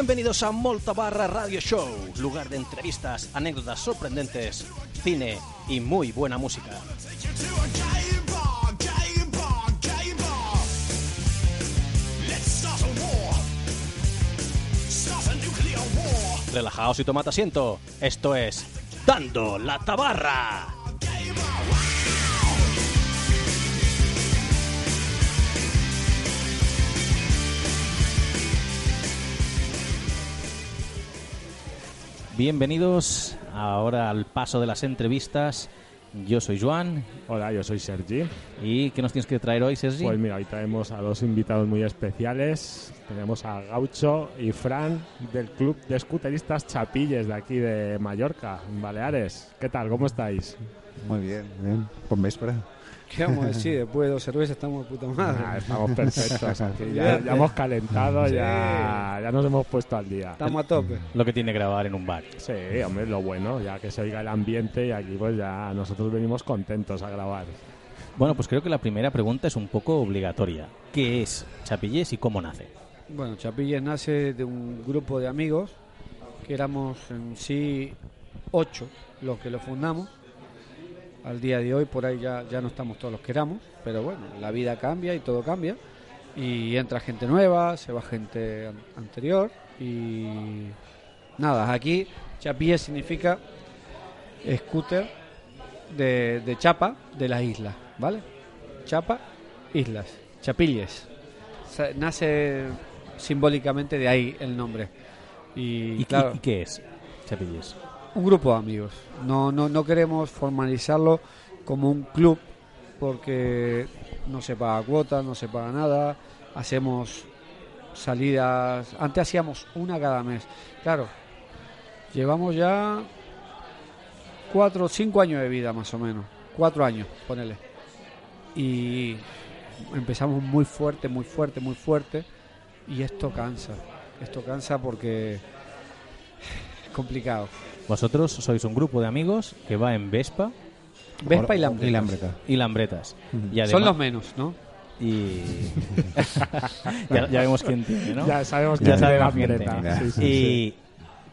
Bienvenidos a Molta Barra Radio Show, lugar de entrevistas, anécdotas sorprendentes, cine y muy buena música. Relajaos y tomad asiento. Esto es Dando la Tabarra. Bienvenidos ahora al paso de las entrevistas. Yo soy Joan. Hola, yo soy Sergi. ¿Y qué nos tienes que traer hoy, Sergi? Pues mira, hoy traemos a dos invitados muy especiales. Tenemos a Gaucho y Fran del Club de Escuteristas Chapilles de aquí de Mallorca, en Baleares. ¿Qué tal? ¿Cómo estáis? Muy bien, bien. Con véspera. ¿Qué vamos a decir? Después de dos cervezas estamos de puta madre. Ah, estamos perfectos. aquí. Ya, ya hemos calentado, Sí. ya, ya nos hemos puesto al día. Estamos a tope. Lo que tiene grabar en un bar. Sí, hombre, lo bueno, ya que se oiga el ambiente y aquí pues ya nosotros venimos contentos a grabar. Bueno, pues creo que la primera pregunta es un poco obligatoria. ¿Qué es Chapillés y cómo nace? Bueno, Chapilles nace de un grupo de amigos que éramos en sí ocho los que lo fundamos. Al día de hoy por ahí ya, ya no estamos todos los que éramos, pero bueno, la vida cambia y todo cambia. Y entra gente nueva, se va gente an- anterior y nada, aquí Chapilles significa scooter de, de chapa de las islas, ¿vale? Chapa, islas, Chapilles. Nace simbólicamente de ahí el nombre. Y, ¿Y, claro, y- qué es Chapillés? Un grupo de amigos. No, no, no queremos formalizarlo como un club porque no se paga cuota, no se paga nada. Hacemos salidas. Antes hacíamos una cada mes. Claro, llevamos ya cuatro cinco años de vida más o menos. Cuatro años, ponele. Y empezamos muy fuerte, muy fuerte, muy fuerte. Y esto cansa. Esto cansa porque es complicado. Vosotros sois un grupo de amigos que va en Vespa Vespa y Lambreta. Y Lambreta. y Lambretas. Y Son los menos, ¿no? Y... ya, ya vemos quién tiene, ¿no? Ya sabemos que Ya sabemos quién tiene. Sí, sí, y... sí.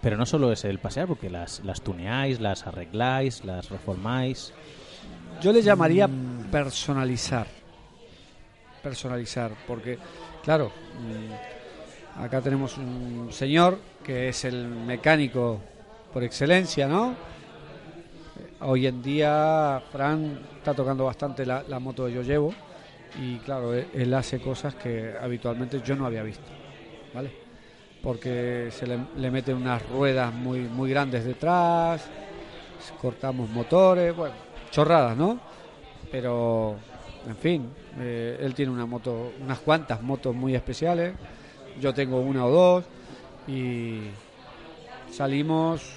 Pero no solo es el pasear, porque las, las tuneáis, las arregláis, las reformáis. Yo le llamaría personalizar. Personalizar, porque, claro, mm, acá tenemos un señor que es el mecánico por excelencia, ¿no? Hoy en día Fran está tocando bastante la, moto que yo llevo y claro, él, él hace cosas que habitualmente yo no había visto, ¿vale? Porque se le, le meten unas ruedas muy, muy grandes detrás, cortamos motores, bueno, chorradas, ¿no? Pero, en fin, eh, él tiene una moto, unas cuantas motos muy especiales, yo tengo una o dos y salimos,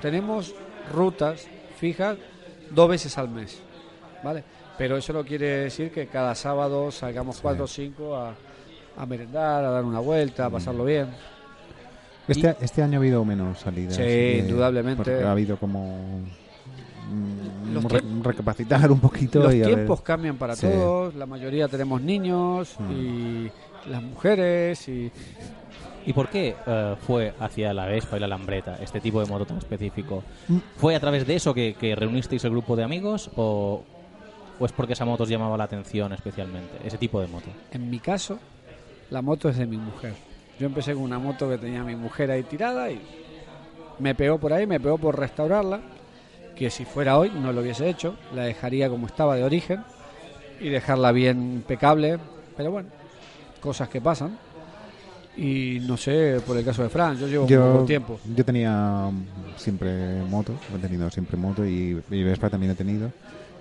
tenemos rutas fijas dos veces al mes, ¿vale? Pero eso no quiere decir que cada sábado salgamos cuatro o cinco a, a merendar, a dar una vuelta, a pasarlo bien. Este, este año ha habido menos salidas. Sí, indudablemente. ha habido como. mm, recapacitar un poquito. Los y tiempos cambian para Sí. todos, la mayoría tenemos niños Mm. y las mujeres y ¿Y por qué eh, fue hacia la Vespa y la Lambreta, este tipo de moto tan específico? ¿Fue a través de eso que, reunisteis el grupo de amigos o, o es porque esa moto os llamaba la atención especialmente, ese tipo de moto? En mi caso, la moto es de mi mujer. Yo empecé con una moto que tenía mi mujer ahí tirada y me pegó por ahí, me pegó por restaurarla, que si fuera hoy no lo hubiese hecho, la dejaría como estaba de origen y dejarla bien impecable, pero bueno, cosas que pasan. Y no sé, por el caso de Fran, yo llevo un Yo, poco tiempo. yo tenía siempre moto, he tenido siempre moto y, y Vespa también he tenido.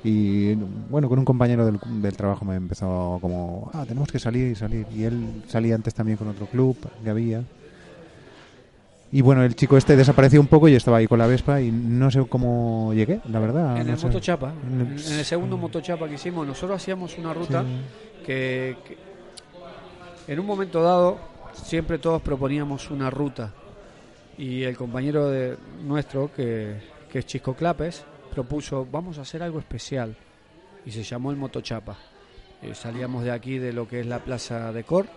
Y bueno, con un compañero del, del trabajo me empezó como, ah, tenemos que salir y salir. Y él salía antes también con otro club que había. Y bueno, el chico este desapareció un poco y estaba ahí con la Vespa y no sé cómo llegué, la verdad. En no el sé. motochapa, En en el- el segundo motochapa que hicimos, nosotros hacíamos una ruta Sí. que, que en un momento dado siempre todos proponíamos una ruta y el compañero de nuestro que, es Chisco Clapes propuso vamos a hacer algo especial y se llamó el motochapa Eh, salíamos de aquí de lo que es la plaza de Cor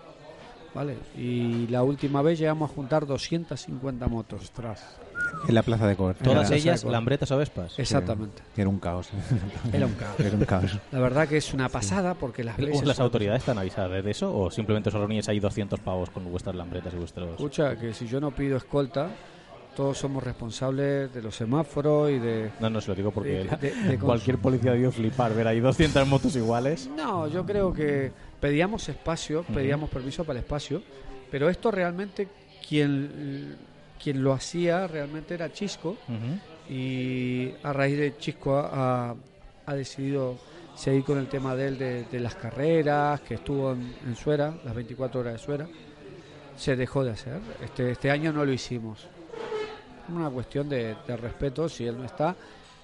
¿vale? Y la última vez llegamos a juntar 250 motos. Ostras. En la plaza de Cor. Todas ellas lambretas o vespas. Exactamente. Que era un caos. Era un caos. Era un caos. La verdad que es una pasada porque las veces ¿Las autoridades están avisadas de eso o simplemente os reuníais ahí 200 pavos con vuestras lambretas y vuestros... Escucha, que si yo no pido escolta, todos somos responsables de los semáforos y de... No, no, se lo digo porque de- de- de cualquier policía debió flipar ver ahí 200 motos iguales. No, yo creo que pedíamos espacio, pedíamos permiso para el espacio, pero esto realmente quien, quien lo hacía realmente era Chisco y a raíz de Chisco ha, ha- ha decidido seguir con el tema de él de, de las carreras, que estuvo en, en Suera, las 24 horas de Suera, se dejó de hacer. Este, este año no lo hicimos. Una cuestión de, de respeto, si él no está,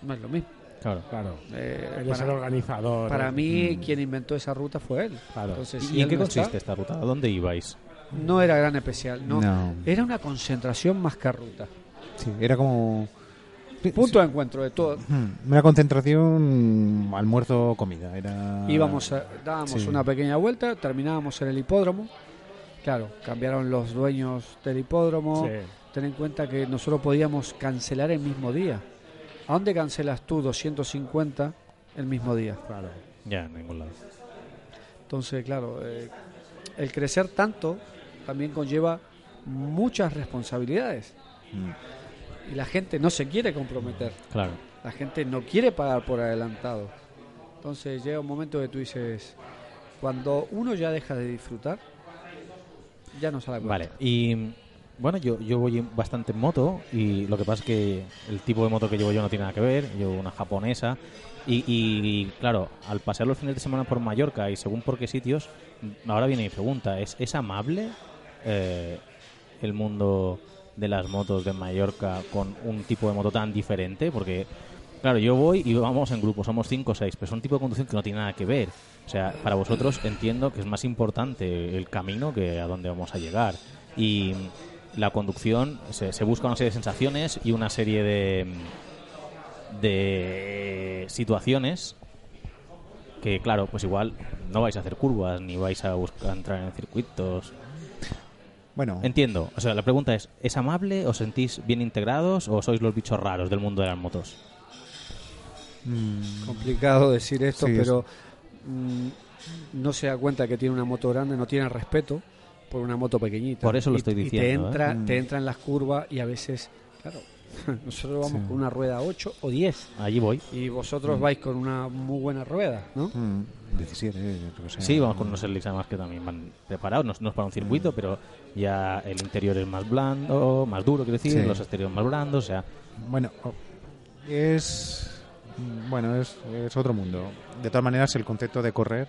no es lo mismo. Claro. Claro. Eh, Él es el para, organizador. para ¿eh? mí, quien inventó esa ruta fue él. Claro. Entonces, ¿Y si en él qué no consiste está, esta ruta? ¿A dónde ibais? No era gran especial, no. No. Era una concentración más que ruta. Sí, era como. Punto de encuentro de todo. Hmm, Una concentración, almuerzo, comida. Era... Íbamos, a- dábamos Sí. una pequeña vuelta, terminábamos en el hipódromo. Claro, cambiaron los dueños del hipódromo. Sí. Ten en cuenta que nosotros podíamos cancelar el mismo día. ¿A dónde cancelas tú 250 el mismo día? Claro. Ya, en ningún lado. Entonces, claro, eh, el crecer tanto también conlleva muchas responsabilidades. Mm. Y la gente no se quiere comprometer. Claro. La gente no quiere pagar por adelantado. Entonces llega un momento que tú dices, cuando uno ya deja de disfrutar, ya no sabe Vale, y bueno, yo, yo voy bastante en moto y lo que pasa es que el tipo de moto que llevo yo no tiene nada que ver, llevo una japonesa y, y, claro, al pasar los fines de semana por Mallorca y según por qué sitios, ahora viene mi pregunta, ¿es, es amable eh, el mundo de las motos de Mallorca con un tipo de moto tan diferente? Porque, claro, yo voy y vamos en grupo, somos cinco o seis, pero es un tipo de conducción que no tiene nada que ver. O sea, para vosotros entiendo que es más importante el camino que a dónde vamos a llegar. Y la conducción, se, se busca una serie de sensaciones y una serie de, de situaciones que, claro, pues igual no vais a hacer curvas ni vais a buscar entrar en circuitos. Bueno, Entiendo. O sea, la pregunta es, ¿es amable? ¿Os sentís bien integrados o sois los bichos raros del mundo de las motos? mm, Complicado decir esto, Sí, es- pero mm, no se da cuenta que tiene una moto grande, no tiene respeto por una moto pequeñita. Por eso lo Y- estoy y diciendo, te ¿eh? entra, Mm. te entra en las curvas y a veces, claro, nosotros vamos Sí. con una rueda 8 o 10 Allí voy. y Mm. vosotros vais con una muy buena rueda, ¿no? mm, 17, yo creo que sea. Sí, vamos con unos Elix además que también van preparados, no, no es para un circuito, pero ya el interior es más blando, más duro, quiero decir, Sí. los exteriores más blandos, o sea, Bueno, o- es. Bueno, es, es otro mundo. De todas maneras, el concepto de correr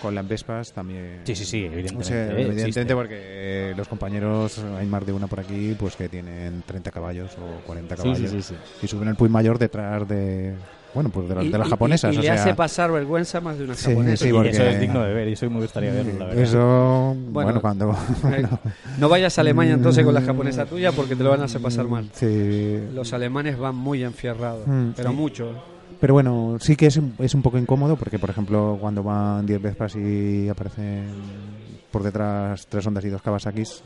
con las Vespas también. Sí, sí, sí, evidentemente, O sea, evidentemente, existe. porque eh, los compañeros, hay más de una por aquí, pues que tienen 30 caballos o 40 Sí, caballos. sí, sí, sí. Y suben el Puy Mayor detrás de. Bueno, pues de, la- Y- de las y- japonesas. Y, y o le sea, hace pasar vergüenza más de una Sí, japonesa. sí, y porque- eso es digno de ver, y eso me gustaría verlo, la verdad. Eso, bueno, cuando. Eh, No vayas a Alemania entonces con la japonesa tuya porque te lo van a hacer pasar mal. Sí. Los alemanes van muy enfierrados, Mm, pero sí. mucho. Pero bueno, sí que es, un- es un poco incómodo porque, por ejemplo, cuando van 10 Vespas y aparecen por detrás tres ondas y dos Kawasakis,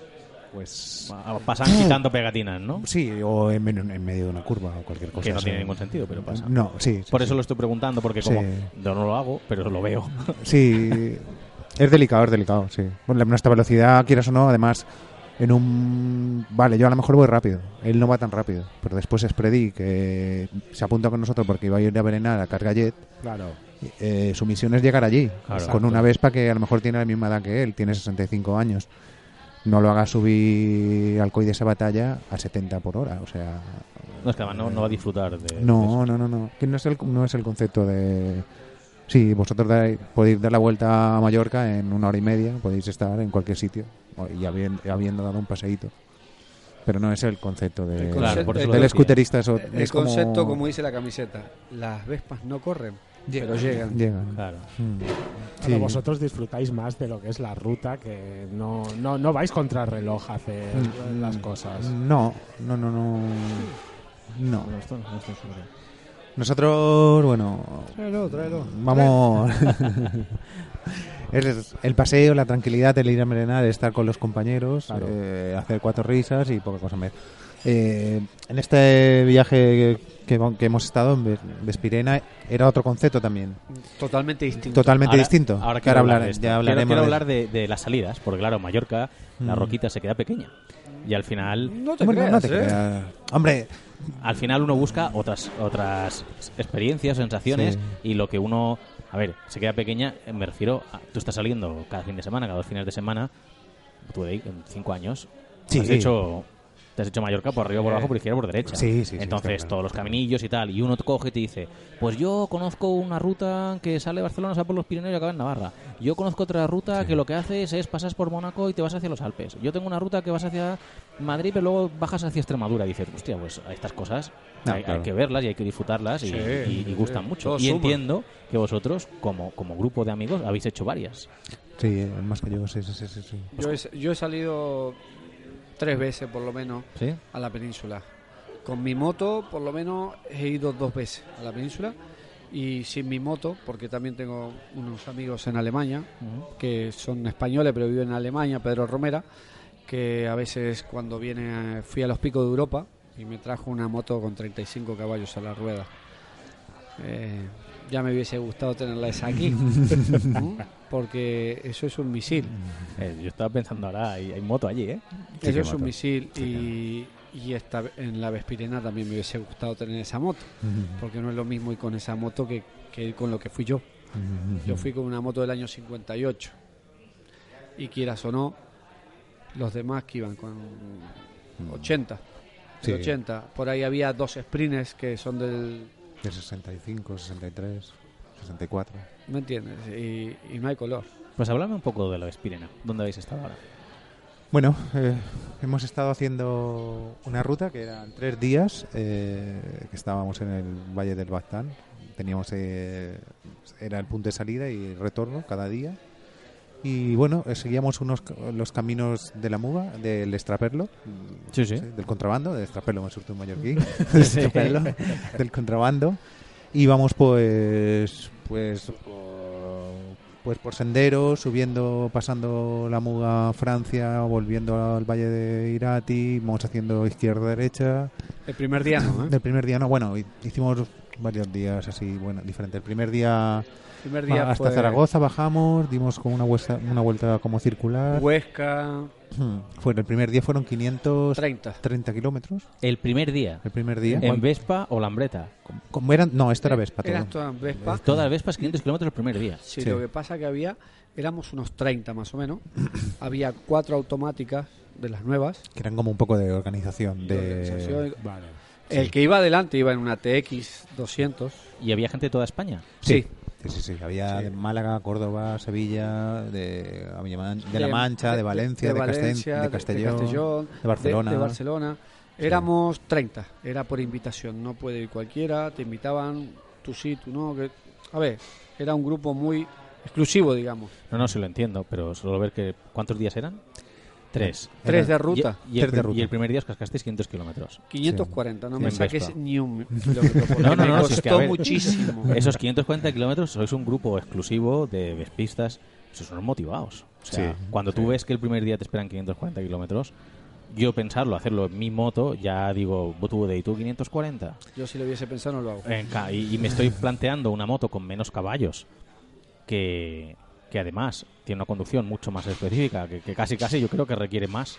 pues. Ah, Pasan quitando pegatinas, ¿no? Sí, o en, medio de una curva o cualquier cosa. Que no tiene ningún sentido, pero pasa. No, sí. sí, Por sí. eso lo estoy preguntando, porque como yo no lo hago, pero lo veo. Sí, es delicado, es delicado, sí. Bueno, nuestra velocidad, quieras o no, además, en un... Vale, yo a lo mejor voy rápido, él no va tan rápido, pero después es que se apunta con nosotros porque iba a ir a Berenar a carga jet, Claro. eh, su misión es llegar allí, Claro. con una Vespa que a lo mejor tiene la misma edad que él, tiene 65 años. No lo haga subir al COI de esa batalla a 70 por hora, o sea... No, es que además no, no va a disfrutar de. No, no, no, no. Que no es el, no es el concepto de... Sí, vosotros dais- podéis dar la vuelta a Mallorca en una hora y media, podéis estar en cualquier sitio y habiendo, habiendo dado un paseíto. Pero no es el concepto de, El Claro, eso lo del decía. scooterista. Eso El es concepto, como... como... dice la camiseta, las vespas no corren, pero llegan. Llegan. Claro. Mm. Pero Sí. vosotros disfrutáis más de lo que es la ruta, que no, no, no vais contra el reloj a hacer Mm, las cosas. No, no, no, no. No. Nosotros, bueno, Tráelo, tráelo. vamos. Es el paseo, la tranquilidad, el ir a merendar, estar con los compañeros, Claro. eh, hacer cuatro risas y poca cosa más. Eh, en este viaje que, que hemos estado en Ves- Vespirena era otro concepto también, Totalmente distinto. totalmente Ahora- distinto. Ahora Que quiero hablar hablar- ya hablaremos quiero, hablar de, de las salidas, porque claro, Mallorca, la Mm. roquita se queda pequeña. Y al final, No te Bueno, creas, no te ¿eh? creas. Hombre, al final uno busca otras otras experiencias, sensaciones Sí. y lo que uno, a ver, se queda pequeña, eh, me refiero, a, tú estás saliendo cada fin de semana, cada dos fines de semana, tú de ahí, en cinco años, Sí. has hecho te has hecho Mallorca por arriba, por abajo, por izquierda, por derecha. Sí, sí, sí, Entonces, todos los caminillos y tal. Y uno te coge y te dice, pues yo conozco una ruta que sale de Barcelona, sale por los Pirineos y acaba en Navarra. Yo conozco otra ruta que lo que haces es pasas por Mónaco y te vas hacia los Alpes. Yo tengo una ruta que vas hacia Madrid, pero luego bajas hacia Extremadura. Y dices, hostia, pues estas cosas No, hay, que verlas y hay que disfrutarlas y, Sí, y- gustan sí. mucho. Todo y suma. entiendo que vosotros, como, como grupo de amigos, habéis hecho varias. sí, eh, más que yo, sí, sí, sí, sí, sí. Yo he, yo he salido tres veces por lo menos ¿Sí? a la península. Con mi moto por lo menos he ido dos veces a la península y sin mi moto, porque también tengo unos amigos en Alemania que son españoles pero viven en Alemania, Pedro Romera, que a veces cuando viene fui a los picos de Europa y me trajo una moto con 35 caballos a la rueda. Eh, ya me hubiese gustado tenerla esa aquí, ¿no? porque eso es un misil. Eh, yo estaba pensando ahora, hay, hay moto allí, ¿eh? Sí, Eso es un misil y, y esta, en la Vespirena también me hubiese gustado tener esa moto, porque no es lo mismo ir con esa moto que, que ir con lo que fui yo. Yo fui con una moto del año 58 y quieras o no, los demás que iban con 80. Sí. de 80. Por ahí había dos sprints que son del... De 65, 63, 64. ¿Me entiendes? Y, y no hay color. Pues háblame un poco de la Vespirena. ¿Dónde habéis estado ahora? Bueno, eh, hemos estado haciendo una ruta que eran tres días, eh, que estábamos en el Valle del Baztán. Teníamos, eh, era el punto de salida y retorno cada día. Y bueno, eh, seguíamos unos los caminos de la Muga, del Sí, sí. del contrabando, del Estraperlo me surto un mallorquín, del Estraperlo, del contrabando. Íbamos pues, pues, por, pues por senderos, subiendo, pasando la Muga a Francia, volviendo al Valle de Irati, vamos haciendo izquierda-derecha. El primer día no, ¿eh? Del primer día no, bueno, hi- hicimos varios días así, bueno, diferentes. El primer día, El primer día hasta fue Zaragoza bajamos, dimos como una vuelta, una vuelta como circular. Huesca, Fue, el primer día fueron 530 30. kilómetros. El primer día. El primer día. ¿En Vespa o Lambreta? Como eran, no, esto era Vespa todo. Eras toda Vespa. Todas las Vespas 500 kilómetros el primer día. Sí, Sí. lo que pasa que había, éramos unos 30 más o menos. había cuatro automáticas de las nuevas. Que eran como un poco de organización. De... Organización. Vale. El que iba adelante iba en una TX 200. ¿Y había gente de toda España? Sí. Sí, sí, sí. Había Sí. de Málaga, Córdoba, Sevilla, de, La De- Mancha, de, Valencia, de, Valencia, de Castellón, Castellón, de Barcelona. de Barcelona. Éramos 30, era por invitación, no puede ir cualquiera, te invitaban, tú sí, tú no. Que... A ver, era un grupo muy exclusivo, digamos. No, no, sí lo entiendo, pero solo ver que... ¿Cuántos días eran? Tres. Tres de ruta, Y, y el, Tres de ruta. y el primer día os cascasteis 500 kilómetros. 540, no Sí. me saques Vespa. ni un kilómetro, No, no, me no, si es que, ver, muchísimo. Esos 540 kilómetros sois un grupo exclusivo de vespistas. Sois unos motivados. O sea, Sí, cuando tú ves que el primer día te esperan 540 kilómetros, yo pensarlo, hacerlo en mi moto, ya digo, tú de ¿y tú 540? Yo si lo hubiese pensado no lo hago. Venga, y, y me estoy planteando una moto con menos caballos que, que además tiene una conducción mucho más específica, que, que casi casi yo creo que requiere más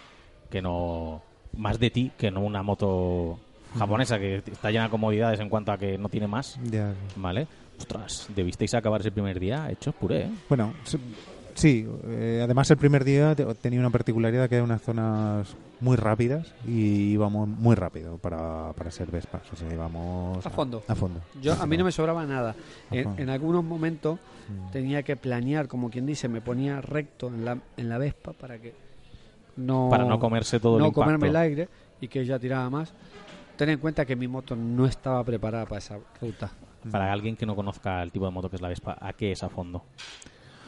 que no más de ti que no una moto japonesa que está llena de comodidades en cuanto a que no tiene más, Ya. ¿vale? Ostras, debisteis acabar ese primer día hechos puré, ¿eh? Bueno, sí, eh, además el primer día te- tenía una particularidad que eran unas zonas muy rápidas y íbamos muy rápido para, para ser Vespas. O sea, íbamos A fondo. A, fondo. Yo, a mí no me sobraba nada. En, Ajá. en algunos momentos Mm. tenía que planear, como quien dice, me ponía recto en la, en la Vespa para que no, Para no comerse todo el no impacto. comerme el aire y que ella tiraba más. Ten en cuenta que mi moto no estaba preparada para esa ruta. Para alguien que no conozca el tipo de moto que es la Vespa, ¿a qué es a fondo?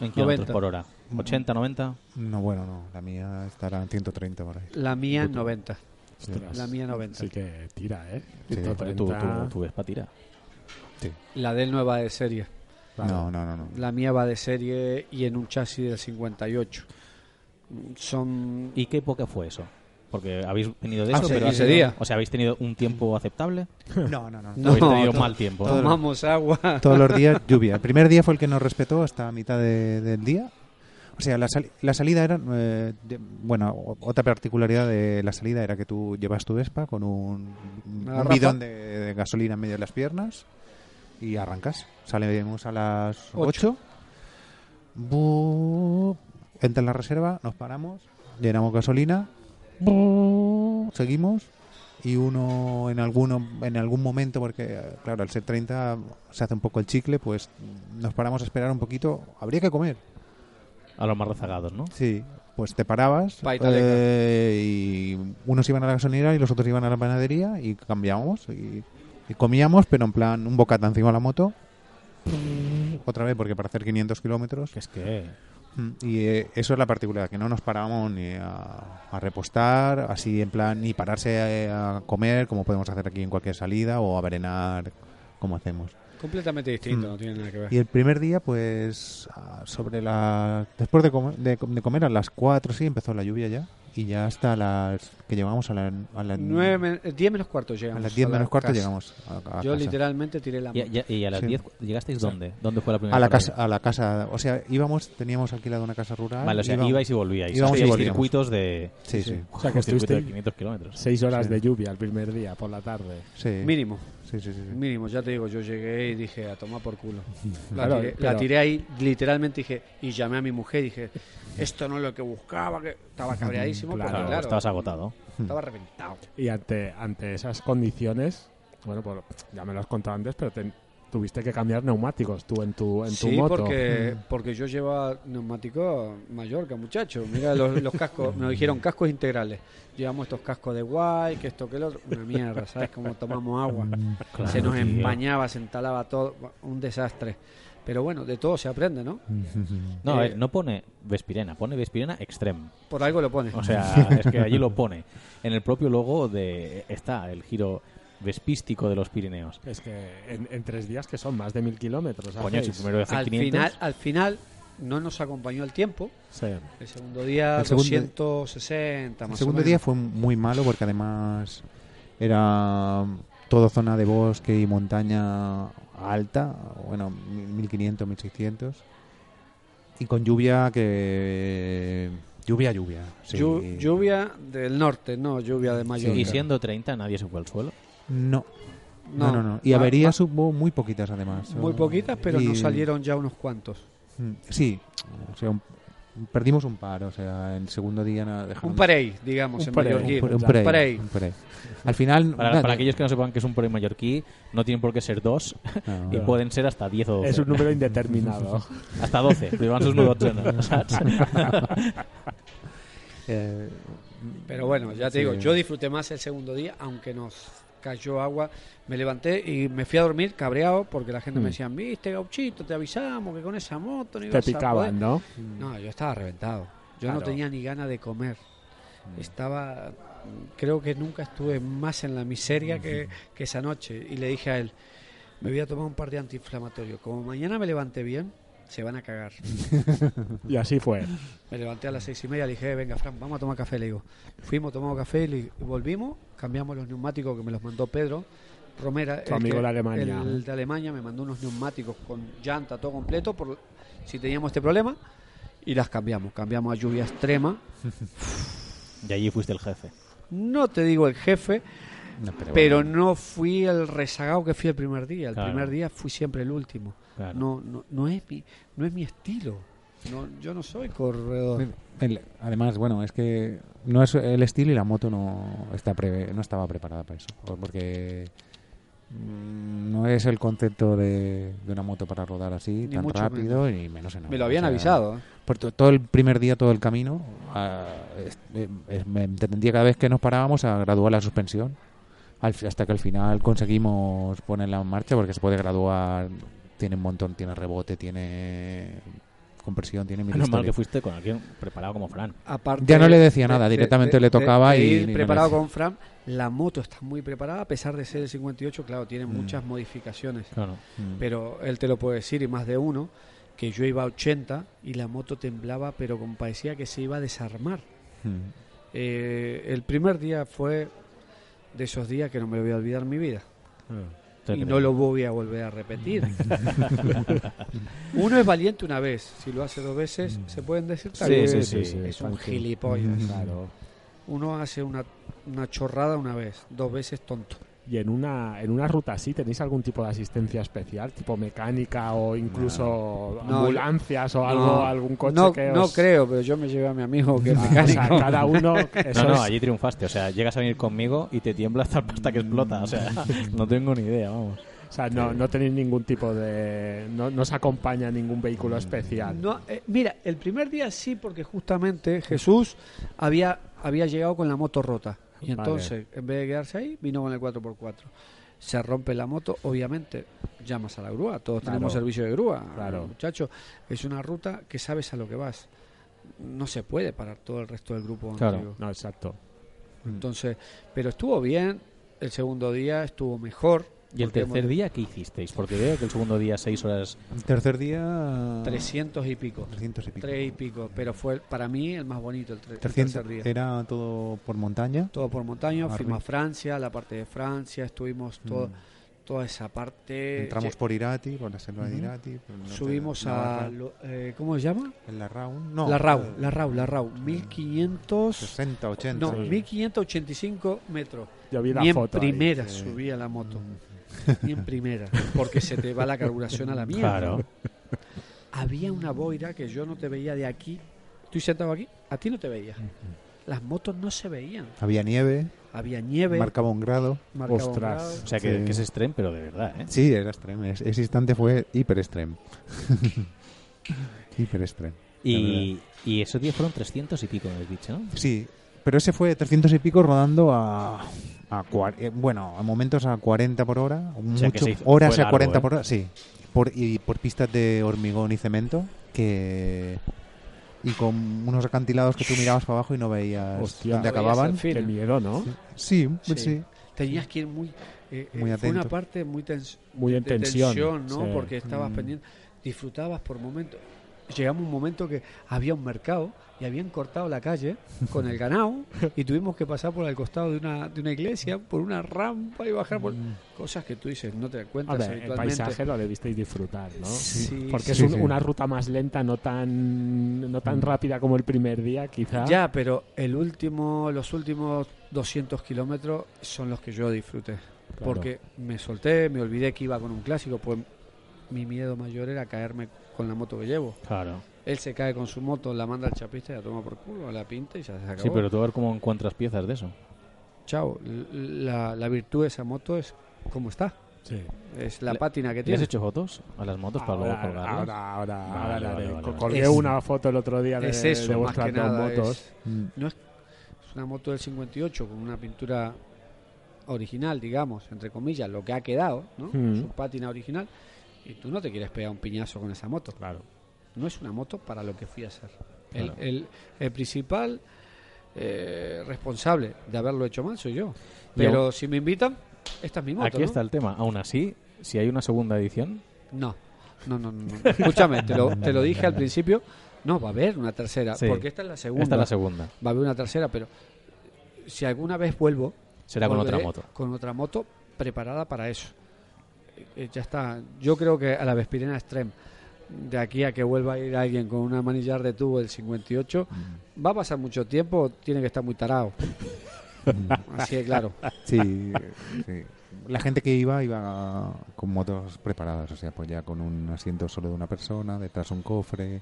En kilómetros 90. por hora. ¿80, 90? No, bueno, no. La mía estará en 130 por ahí. La mía Bruto. 90. Ostras. La mía 90. Sí que tira, ¿eh? Sí, Porque 130. tu, tu, tu Vespa tira. Sí. La del nueva de serie. No, no, no. no. La mía va de serie y en un chasis del 58. Son ¿Y qué época fue eso? Porque habéis venido de Ah, eso, sí, pero ese día. O sea, ¿habéis tenido un tiempo aceptable? No, no, no. No, ¿O habéis tenido mal tiempo? todo- tomamos agua. Todos los días lluvia. El primer día fue el que nos respetó hasta mitad de- del día. O sea, la, sali- la salida era... eh, de- bueno, otra particularidad de la salida era que tú llevas tu Vespa con un, bidón de, de gasolina en medio de las piernas y arrancas. Salimos a las Ocho. 8. Entra en la reserva, nos paramos, llenamos gasolina, seguimos y uno en alguno en algún momento porque claro al ser 30 se hace un poco el chicle pues nos paramos a esperar un poquito. Habría que comer. A los más rezagados, ¿no? sí pues te parabas eh, y unos iban a la gasolinera y los otros iban a la panadería y cambiábamos y, y comíamos pero en plan un bocata encima de la moto. Otra vez porque para hacer 500 kilómetros Que es que... Mm, Y eh, eso es la particularidad, que no nos parábamos ni a, repostar, así en plan, ni pararse eh, a, comer, como podemos hacer aquí en cualquier salida, o a berenar, como hacemos. Completamente distinto, Mm. no tiene nada que ver. Y el primer día, pues, ah, sobre la... Después de, comer- de, de comer a las 4, sí, empezó la lluvia ya, y ya hasta las... que llegamos a, la, a, la- Nueve men- eh, 10 menos cuarto a llegamos. las 10 a la llegamos cuarto casa. llegamos a, a Yo casa. literalmente tiré la Y, mano. y- y a las Sí. 10 llegasteis dónde? ¿Dónde fue la primera A la, casa, a la casa, o sea, íbamos, teníamos alquilado una casa rural. Vale, o sea, íbamos- ibais y volvíais. íbamos y Hacíais volvíamos. circuitos de... Sí, sí, O sea, que circuito de estuviste 500 kilómetros. seis horas Sí. de lluvia el primer día, por la tarde. sí. Mínimo, Sí, sí, sí, mínimo. Ya te digo, yo llegué y dije, a tomar por culo. La, Claro, tiré, pero- la tiré ahí, literalmente dije, y llamé a mi mujer y dije, esto no es lo que buscaba, que estaba cabreadísimo, Claro, porque Claro, claro, estabas agotado. estaba reventado. Y ante, ante esas condiciones, bueno, pues ya me lo has contado antes, pero te- tuviste que cambiar neumáticos tú en tu, en tu Sí, moto. porque, porque yo llevaba neumático a Mallorca, muchacho. Mira los, los cascos, me dijeron cascos integrales. Llevamos estos cascos de guay, que esto, que lo otro. Una mierda, ¿sabes? Como tomamos agua. Claro, se nos tío. empañaba, se entalaba todo. Un desastre. Pero bueno, de todo se aprende, ¿no? No, a Eh, ver, no pone Vespirena, pone Vespirena Extreme. Por algo lo pone. O sea, es que allí lo pone. En el propio logo de está el giro vespístico de los Pirineos. Es que en, en tres días que son más de mil kilómetros. Coño, si primero hace al 500... final, al final no nos acompañó el tiempo. Sí. El segundo día, El segundo- 260 más El segundo o menos. día fue muy malo porque además era todo zona de bosque y montaña alta, bueno, 1500, 1600. Y con lluvia que... Lluvia, lluvia. sí. Llu- Lluvia del norte, no lluvia de Mallorca. Y siendo 30 nadie se fue al suelo. No, no, no. no. Y Ma- averías hubo muy poquitas además. Muy poquitas, pero Y- nos salieron ya unos cuantos. Mm, Sí, o sea, un- perdimos un par, o sea, el segundo día no dejaron... Un parey, digamos, Un en parey, mallorquín. Un, un Un parey, parey. un parey. Al final... Para, nada, para aquellos que no sepan que es un parey mallorquí, no tienen por qué ser dos no, y no. pueden ser hasta 10 o 12. Es un número indeterminado. Hasta 12, pero van sus nudos saps? Eh, Pero bueno, ya te Sí. digo, yo disfruté más el segundo día, aunque nos cayó agua. Me levanté y me fui a dormir cabreado porque la gente Mm. me decía, viste, gauchito, te avisamos que con esa moto no Te ibas a poder". picaban, ¿no? No, yo estaba reventado. Yo no tenía ni ganas de comer. Estaba, creo que nunca estuve más en la miseria que, que esa noche. Y le dije a él, me voy a tomar un par de antiinflamatorios. Como mañana me levanté bien, se van a cagar. Y así fue. Me levanté a las seis y media, le dije, "Eh, venga, Fran, vamos a tomar café. Le digo, fuimos, tomamos café, le- y volvimos, cambiamos los neumáticos que me los mandó Pedro. Romera, Tu el amigo que- de Alemania. El de Alemania me mandó unos neumáticos con llanta, todo completo, por si teníamos este problema. Y las cambiamos. Cambiamos a lluvia extrema. Y allí fuiste el jefe. No te digo el jefe, no, pero bueno. no fui el rezagado que fui el primer día. El Claro. primer día fui siempre el último. Claro. No, no, no, es mi, no es mi estilo. No, yo no soy corredor. El- además, bueno, es que no es el estilo y la moto no está pre- no estaba preparada para eso, porque mm, no es el concepto de, de una moto para rodar así Ni tan rápido y menos en Me lo habían o sea, avisado. ¿eh? por to- todo el primer día, todo el camino, ah, es- eh, es- me entendía cada vez que nos parábamos a graduar la suspensión, al hasta que al final conseguimos ponerla en marcha porque se puede graduar, tiene un montón, tiene rebote, tiene compresión, tiene mil Menos mal que fuiste con alguien preparado como Fran. Aparte Ya no le decía de- nada, de- directamente de- le tocaba de- de y no preparado con Fran, la moto está muy preparada, a pesar de ser el 58, claro, tiene Mm. muchas modificaciones. Claro. Mm. Pero él te lo puede decir, y más de uno, que yo iba a 80 y la moto temblaba, pero como parecía que se iba a desarmar. Mm. Eh, el primer día fue de esos días que no me voy a olvidar en mi vida. Y no lo voy a volver a repetir. Uno es valiente una vez, si lo hace dos veces, se pueden decir Sí, también. sí, sí, Es un gilipollas. Claro. Uno hace una, una chorrada una vez, dos veces tonto. Y en una, en una ruta así, ¿tenéis algún tipo de asistencia especial? Tipo mecánica o incluso No, ambulancias o algo, No, algún coche no, que no os- creo, pero yo me llevé a mi amigo que es Ah, o mecánico. sea, cada uno... eso No, no, allí triunfaste. O sea, llegas a venir conmigo y te tiembla hasta, hasta que explota. O sea, no tengo ni idea, vamos. O sea, no, no tenéis ningún tipo de... No, no os acompaña ningún vehículo especial. No, eh, mira, el primer día sí, porque justamente Jesús había, había llegado con la moto rota. Y Vale. entonces, en vez de quedarse ahí, vino con el 4x4. Se rompe la moto, obviamente, llamas a la grúa. Todos Claro. tenemos servicio de grúa. Claro. Muchacho, es una ruta que sabes a lo que vas. No se puede parar todo el resto del grupo Claro. contigo. No, exacto. Entonces, pero estuvo bien. El segundo día estuvo mejor. ¿Y el tercer hemos- día qué hicisteis? Porque veo que el segundo día, seis horas. El tercer día... 300 y pico. 300 y pico. Tres y pico. Pero fue para mí el más bonito el, tre- el 300 tercer día. era todo por montaña. todo por montaña, Arriba. fuimos a Francia, la parte de Francia, estuvimos todo, Mm. toda esa parte. Entramos por Irati, por la selva de. Irati. el subimos a. Lo- eh, ¿Cómo se llama? en la Raun. No, la RAU, eh, la RAU, la RAU. 1500. 60, 80. No, Sí. 1585 metros. Yo vi la en foto ahí. primera sí. subía la moto. Ni en primera. Porque se te va la carburación a la mierda. Claro. Había una boira que yo no te veía de aquí. Estoy sentado aquí, a ti no te veía. Las motos no se veían. Había nieve, Había nieve. marcaba un grado. marcaba un Ostras. grado. O sea, que, Sí. que es extreme, pero de verdad, ¿eh? Sí, era extreme. Es- Ese instante fue hiper extreme. hiper extreme. Y, y esos días fueron 300 y pico, me habéis dicho, ¿no? Sí, pero ese fue 300 y pico rodando a, a cua- eh, bueno, a momentos a 40 por hora, sea, mucho, hizo- horas a 40 largo, ¿eh? por hora, sí, por, y por pistas de hormigón y cemento que y con unos acantilados que tú mirabas para abajo y no veías Hostia. dónde No acababan. Qué miedo, ¿no? Sí, Sí. sí. Tenías que ir muy. eh, eh, Muy fue una parte muy, tens- Muy en tensión. ¿no? sí. Porque estabas Mm. pendiente. Disfrutabas por momentos. Llegamos a un momento que había un mercado y habían cortado la calle con el ganado y tuvimos que pasar por el costado de una, de una iglesia, por una rampa y bajar por. Cosas que tú dices, no te das cuenta el paisaje lo debisteis disfrutar, ¿no? Sí, Porque sí, es un- sí. una ruta más lenta, no tan no tan Mm. rápida como el primer día, quizá. Ya, pero el último, los últimos 200 kilómetros son los que yo disfruté. Claro. Porque me solté, me olvidé que iba con un clásico, pues mi miedo mayor era caerme con la moto que llevo. Claro. Él se cae con su moto, la manda al chapista y la toma por culo, la pinta y ya se acabó. Sí, pero tú a ver cómo encuentras piezas de eso. Chao, l- la, la virtud de esa moto es como está. Sí. Es la Le- pátina que ¿Le has tiene. hecho fotos a las motos para luego Ahora, colgarlas? ahora, ahora, Vale, ahora vale, vale. Colgué Es- una foto el otro día de, es eso, de más vuestras que dos nada. motos. Es, Mm. es una moto del 58 con una pintura original, digamos, entre comillas, lo que ha quedado, ¿no? Mm. Su pátina original. Y tú no te quieres pegar un piñazo con esa moto. Claro. No es una moto para lo que fui a hacer. El, Claro. el- el principal eh, responsable de haberlo hecho mal soy yo. Pero si me invitan, esta es mi moto. Aquí ¿no? está el tema. Aún así, si hay una segunda edición, No, no, no, no. Escúchame, te lo, te lo dije al principio. No, va a haber una tercera, Sí. porque esta es la segunda. esta es la segunda. Va a haber una tercera, pero si alguna vez vuelvo, Será con otra moto. Con otra moto preparada para eso. Eh, ya está. Yo creo que a la Vespirena Extreme, de aquí a que vuelva a ir alguien con una manillar de tubo del 58, va a pasar mucho tiempo, tiene que estar muy tarado. Así de claro. Sí, sí. La gente que iba iba con motos preparadas, o sea, pues ya con un asiento solo de una persona, detrás un cofre,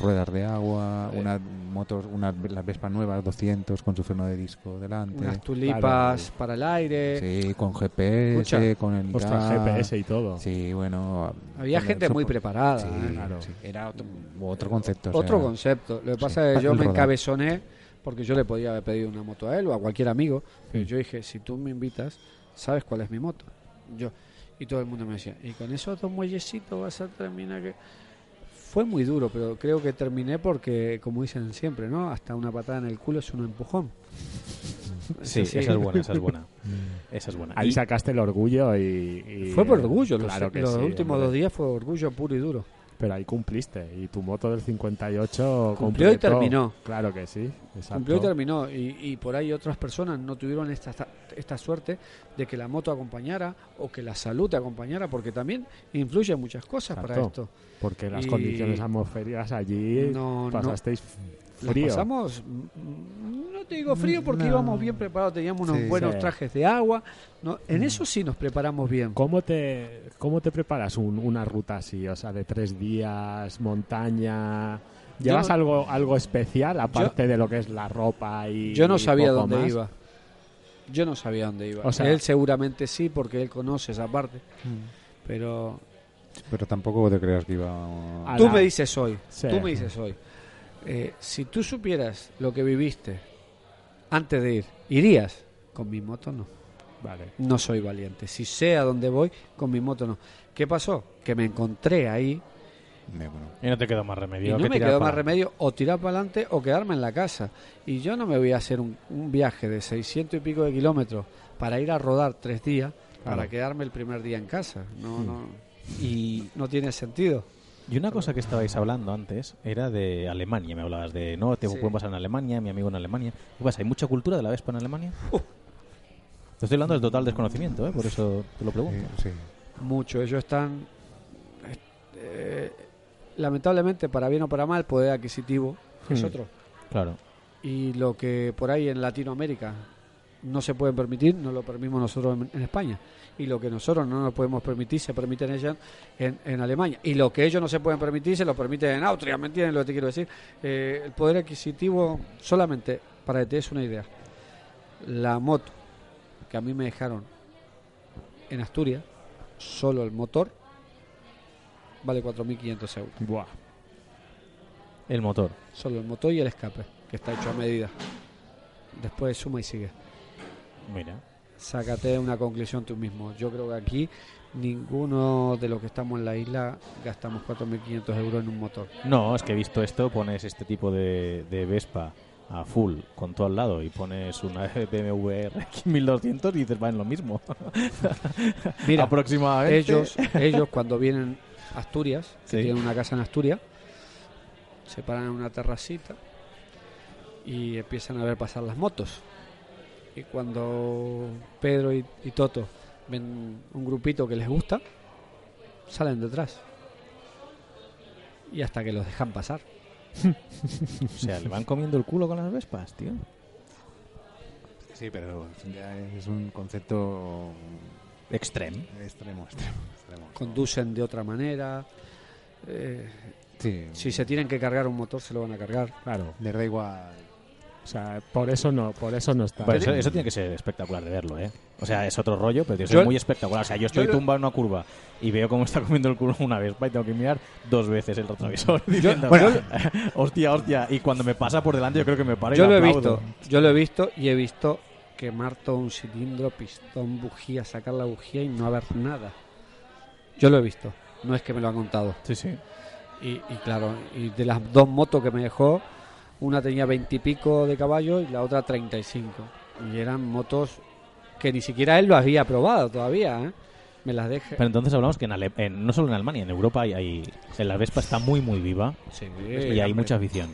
ruedas de agua, unas motos, unas las Vespas nuevas 200 con su freno de disco delante. Unas tulipas Claro. para el aire. Sí, con GPS, Escucha. con el Ostras. GPS y todo. Sí, bueno. Había gente muy preparada. Sí, claro. sí, Era otro, otro concepto. o Otro sea, concepto. Lo que sí, pasa es que yo me encabezoné porque yo le podía haber pedido una moto a él o a cualquier amigo. Pero yo dije, si tú me invitas, ¿sabes cuál es mi moto? Yo. Y todo el mundo me decía, ¿y con esos dos muellecitos vas a terminar que...? fue muy duro, pero creo que terminé porque, como dicen siempre, ¿no? Hasta una patada en el culo es un empujón. Sí, Eso esa es buena, esa es buena. Esa es buena. Ahí Y- sacaste el orgullo y... y- Fue por orgullo, los- Claro que los, sí, últimos hombre. dos días fue orgullo puro y duro. Pero ahí cumpliste. Y tu moto del 58 Cumplió y terminó. Claro que sí. Exacto. Cumplió y terminó. Y, y por ahí otras personas no tuvieron esta, esta, esta suerte de que la moto acompañara o que la salud te acompañara, porque también influyen muchas cosas para esto. Porque las Y- condiciones atmosféricas allí No, no. pasasteis Las frío. pasamos, mm, no te digo frío porque No. íbamos bien preparados, teníamos unos Sí. buenos Sí. trajes de agua. No, en eso sí nos preparamos bien. ¿Cómo te, cómo te preparas un- una ruta así? O sea, de tres días, montaña. ¿Llevas Yo- algo, algo especial aparte de lo que es la ropa y Yo no y sabía poco dónde más? iba. Yo no sabía dónde iba. O sea- él seguramente sí, porque él conoce esa parte. Mm. Pero Pero tampoco te creas que iba... A tú me dices hoy, Sí. tú me dices hoy, eh, si tú supieras lo que viviste antes de ir, ¿irías? Con mi moto no. Vale. No soy valiente. Si sé a dónde voy, con mi moto no. ¿Qué pasó? Que me encontré ahí y no te quedó más y remedio. no que me quedó más remedio o tirar para adelante o quedarme en la casa. Y yo no me voy a hacer un, un viaje de 600 y pico de kilómetros para ir a rodar tres días para quedarme el primer día en casa. No, Hmm. no, Y, no tiene sentido. Y una cosa que estabais hablando antes era de Alemania. Me hablabas de, no, te Sí. pueden pasar en Alemania, mi amigo en Alemania. ¿Qué pasa? ¿Hay mucha cultura de la Vespa en Alemania? Te estoy hablando del total desconocimiento, ¿eh? por eso te lo pregunto. sí, sí. Mucho. Ellos están. eh, lamentablemente, para bien o para mal, poder adquisitivo es Hmm. otro. Claro. Y lo que por ahí en Latinoamérica no se pueden permitir, no lo permitimos nosotros en, en España. Y lo que nosotros no nos podemos permitir, se permiten ellas en, en Alemania. Y lo que ellos no se pueden permitir, se lo permiten en Austria. ¿Me entiendes lo que te quiero decir? Eh, el poder adquisitivo, solamente para que te des una idea, la moto que a mí me dejaron en Asturias, solo el motor, vale 4.500 euros. Buah. El motor. Solo el motor y el escape, que está hecho a medida. Después suma y sigue. Mira. Sácate una conclusión tú mismo. Yo creo que aquí ninguno de los que estamos en la isla gastamos 4.500 euros en un motor. No, es que he visto esto, pones este tipo de, de Vespa a full con todo al lado y pones una BMW RX 1200 y dices, va en lo mismo. Mira, aproximadamente. ellos, ellos cuando vienen a Asturias, que Sí. tienen una casa en Asturias, se paran en una terracita y empiezan a ver pasar las motos. Y cuando Pedro y, y Toto ven un grupito que les gusta, salen detrás. Y hasta que los dejan pasar. O sea, le van comiendo el culo con las Vespas, tío. Sí, pero ya es un concepto Extreme. extremo, extremo, extremo. Conducen de otra manera. eh, Sí, si se tienen que cargar un motor, se lo van a cargar. Claro. les da igual. O sea, por eso no, por eso no está. Bueno, eso, eso tiene que ser espectacular de verlo, ¿eh? O sea, es otro rollo, pero tiene que Yo- ser muy espectacular. O sea, yo estoy lo- tumbado en una curva y veo cómo está comiendo el culo una Vespa y tengo que mirar dos veces el retrovisor. diciendo, Bueno. hostia, hostia. Y cuando me pasa por delante, yo creo que me para y Yo lo he visto, yo lo he visto y he visto quemar todo un cilindro, pistón, bujía, sacar la bujía y no haber nada. Yo lo he visto, no es que me lo han contado. Sí, sí. Y, y claro, y de las dos motos que me dejó, una tenía veintipico de caballos y la otra 35. Y eran motos que ni siquiera él lo había probado todavía, ¿eh? Me las dejé. Pero entonces hablamos que en Ale- en- no solo en Alemania, en Europa hay, hay- en la Vespa está muy, muy viva Sí. y hay mucha afición.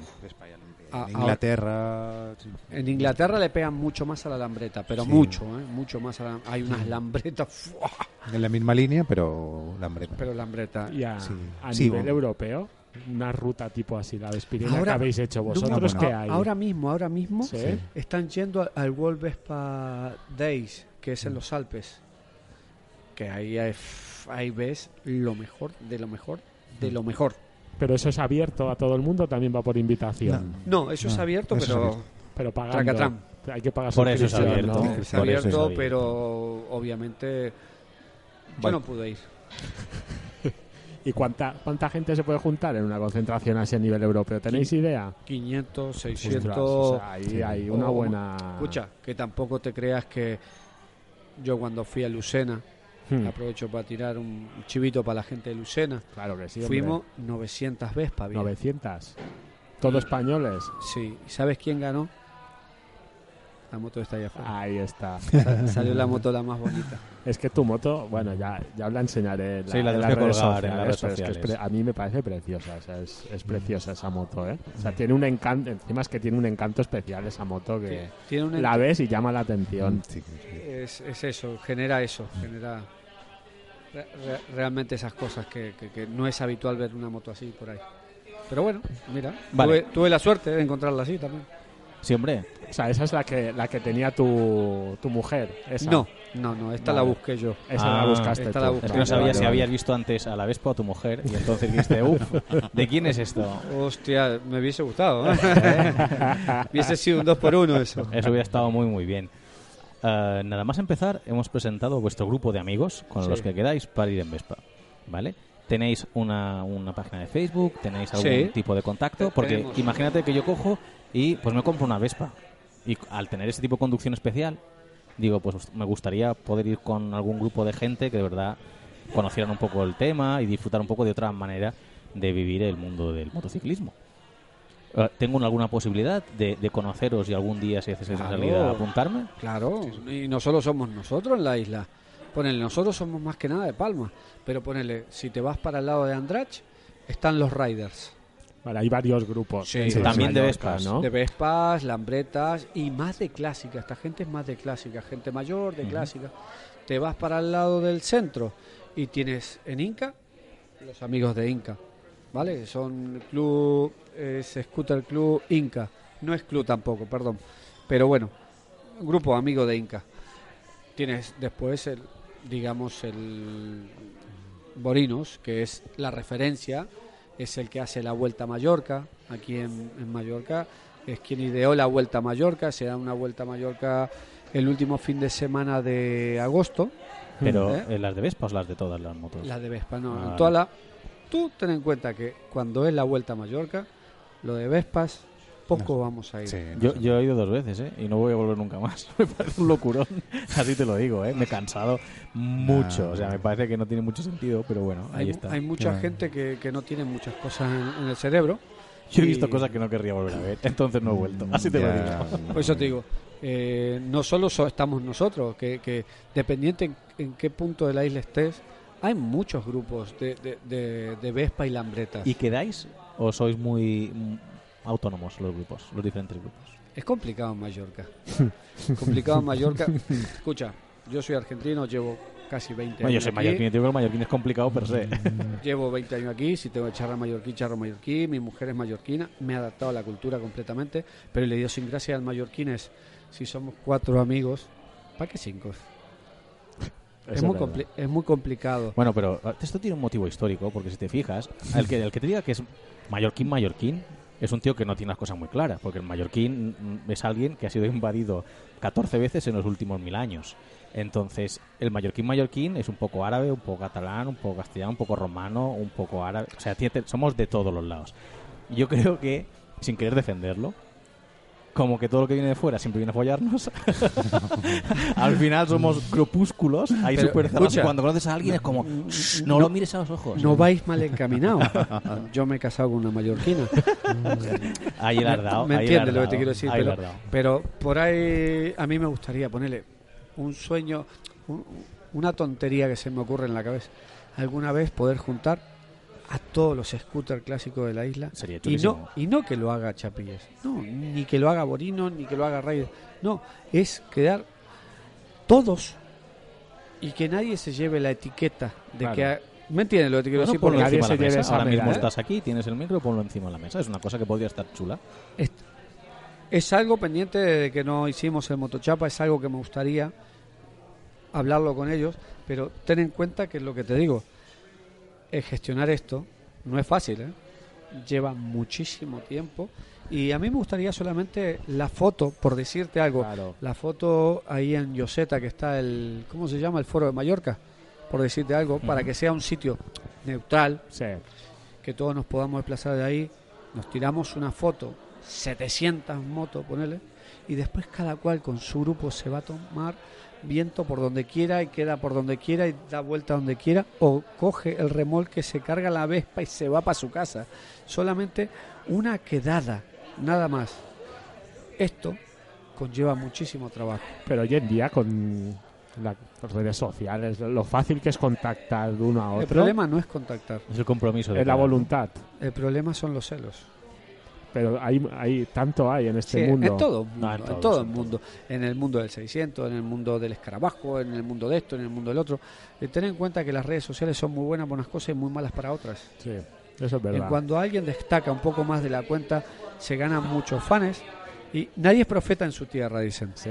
Ah, En Inglaterra. sí. En Inglaterra le pegan mucho más a la lambreta, pero Sí. mucho, ¿eh? Mucho más a la... Hay unas lambretas, ¡fua! En la misma línea, pero lambreta. pero lambreta. Y a, Sí. a Sí, nivel bueno. europeo, una ruta tipo así, la Vespirina Ahora- que habéis hecho vosotros, no, hay? Ahora mismo, ahora mismo están yendo al- World Vespa Days, que es en los Alpes. Que ahí hay, ahí ves lo mejor de lo mejor de lo mejor. Pero eso es abierto a todo el mundo, también va por invitación. No, eso es abierto, eso es pero abierto. Pero pagando. Tracatrán. Hay que pagar Por eso es abierto. ¿no? es Por eso es abierto, pero obviamente yo Vale. no pude ir. ¿Y cuánta, cuánta gente se puede juntar en una concentración así a nivel europeo? ¿Tenéis idea? 500, Ostras, 600. o sea, ahí sí. hay una buena... Escucha, que tampoco te creas que yo cuando fui a Lucena Hmm. Aprovecho para tirar un chivito para la gente de Lucena. Claro que sí. hombre. Fuimos 900 Vespa. bien. 900. Todos españoles. Sí. ¿Y sabes quién ganó? La moto está ahí afuera. Ahí está. Sa- Salió la moto la más bonita. Es que tu moto, bueno, ya, ya os la enseñaré. en Sí, la en las redes colgar en las sociales, redes es que es a mí me parece preciosa. o sea, es, es preciosa esa moto, ¿eh? O sea, tiene un encanto. Encima es que tiene un encanto especial esa moto que Tiene un la ves y llama la atención. Sí, sí. es, es eso, genera eso, genera re- re- realmente esas cosas que, que- que no es habitual ver una moto así por ahí. Pero bueno, mira, Vale. tuve, tuve la suerte de encontrarla así también. Sí, hombre. O sea, esa es la que, la que tenía tu, tu mujer. Esa. No, no, no, esta la busqué yo. Esa Ah, la buscaste esta tú. la Es busqué. que no Vale, sabía vale, si vale. habías visto antes a la Vespa o a tu mujer y entonces dijiste, uff, ¿de quién es esto? Hostia, me hubiese gustado. ¿eh? hubiese sido un 2 por 1 eso. Eso hubiera estado muy, muy bien. Eh, nada más empezar, hemos presentado vuestro grupo de amigos con Sí. los que quedáis para ir en Vespa. ¿Vale? Tenéis una, una página de Facebook, tenéis algún Sí. tipo de contacto, porque tenemos. imagínate que yo cojo y pues me compro una Vespa. Y al tener ese tipo de conducción especial, digo, pues me gustaría poder ir con algún grupo de gente que de verdad conocieran un poco el tema y disfrutar un poco de otra manera de vivir el mundo del motociclismo. Eh, ¿Tengo alguna posibilidad de, de conoceros y algún día, si haces esa Claro. salida, apuntarme? Claro, y no solo somos nosotros en la isla. Ponele, nosotros somos más que nada de Palma. Pero ponele, si te vas para el lado de Andrach, están los riders. Vale, hay varios grupos. Sí, también de Vespas. ¿no? De Vespas, Lambretas y más de clásica. Esta gente es más de clásica, gente mayor de clásica. Te vas para el lado del centro y tienes en Inca los amigos de Inca. ¿Vale? Son club, es Scooter Club Inca. No es club tampoco, perdón. Pero bueno, grupo amigo de Inca. Tienes después el, digamos, el Borinos, que es la referencia, es el que hace la Vuelta a Mallorca, aquí en, en Mallorca, es quien ideó la Vuelta a Mallorca, se da una Vuelta a Mallorca el último fin de semana de agosto, Pero ¿Eh? eh, las de Vespa o las de todas las motos. la de Vespa, no, Ah, en toda la... Tú ten en cuenta que cuando es la Vuelta a Mallorca, lo de Vespas, poco vamos a ir. Sí, no Yo, he ido dos veces, ¿eh? Y no voy a volver nunca más. me parece un locurón. Así te lo digo, ¿eh? Me he cansado mucho. O sea, me parece que no tiene mucho sentido, pero bueno, ahí Hay, está. hay mucha gente que, que no tiene muchas cosas en, en el cerebro. Yo he visto cosas que no querría volver a ver, entonces no he vuelto. Así te lo digo. Por eso te digo, eh, no solo so- estamos nosotros, que, que dependiente en, en qué punto de la isla estés, hay muchos grupos de, de, de- de Vespa y Lambretas. ¿Y quedáis o sois muy mm, autónomos los grupos, los diferentes grupos? Es complicado en Mallorca. complicado en Mallorca. Escucha, yo soy argentino, llevo casi 20 Bueno, yo años soy aquí. mallorquín digo que el mallorquín es complicado per se. Llevo 20 años aquí, si tengo que charrar mallorquín, charro mallorquín, mi mujer es mallorquina, me he adaptado a la cultura completamente, pero le dio sin gracia al mallorquín es, si somos cuatro amigos, ¿para qué cinco? Es muy, es muy complicado. Bueno, pero eh, esto tiene un motivo histórico, porque si te fijas, el que, el que te diga que es mallorquín, mallorquín, es un tío que no tiene las cosas muy claras, porque el mallorquín mm, es alguien que ha sido invadido 14 veces en los últimos mil años. Entonces, el mallorquín, mallorquín es un poco árabe, un poco catalán, un poco castellano, un poco romano, un poco árabe. O sea, somos de todos los lados. Yo creo que, sin querer defenderlo, como que todo lo que viene de fuera siempre viene a follarnos. Al final somos grupúsculos, ahí súper Cuando conoces a alguien es como, "Shh, no, lo mires a los ojos. No vais mal encaminados. Yo me he casado con una mallorquina. Ahí le has dado. Me ahí entiendes lo que te quiero decir, ahí pero, por ahí a mí me gustaría ponerle un sueño, un- una tontería que se me ocurre en la cabeza. Alguna vez poder juntar a todos los scooters clásicos de la isla Sería y no, y no que lo haga Chapilles, no, ni que lo haga Borino, ni que lo haga Raider, no, es quedar todos y que nadie se lleve la etiqueta de Claro. que... ha- ¿Me entiendes lo que te quiero decir? ponlo Porque nadie encima de se la lleve esa Ahora mismo medalla. estás aquí, tienes el micro, ponlo encima de la mesa. Es una cosa que podría estar chula. Es, es algo pendiente de que no hicimos el motochapa, es algo que me gustaría hablarlo con ellos, pero ten en cuenta que es lo que te digo, es gestionar esto no es fácil, ¿eh? lleva muchísimo tiempo y a mí me gustaría solamente la foto, por decirte algo, Claro. la foto ahí en Yoseta que está el, ¿cómo se llama? El foro de Mallorca, por decirte algo, para que sea un sitio neutral, Sí. que todos nos podamos desplazar de ahí, nos tiramos una foto, 700 motos, ponele, y después cada cual con su grupo se va a tomar viento por donde quiera y queda por donde quiera y da vuelta donde quiera o coge el remolque, se carga la Vespa y se va para su casa. Solamente una quedada, nada más. Esto conlleva muchísimo trabajo. Pero hoy en día con la- las redes sociales, lo fácil que es contactar de uno a otro, El problema no es contactar, Es el compromiso. de es la voluntad. el problema son los celos. Pero hay, hay tanto hay en este Sí, mundo. En todo, el No, mundo, en en todo, el mundo. En el mundo del 600, en el mundo del escarabajo, en el mundo de esto, en el mundo del otro. Eh, ten en cuenta que las redes sociales son muy buenas para unas cosas y muy malas para otras. Sí, eso es verdad. En cuando alguien destaca un poco más de la cuenta, se ganan muchos fans. Y nadie es profeta en su tierra, dicen. Sí,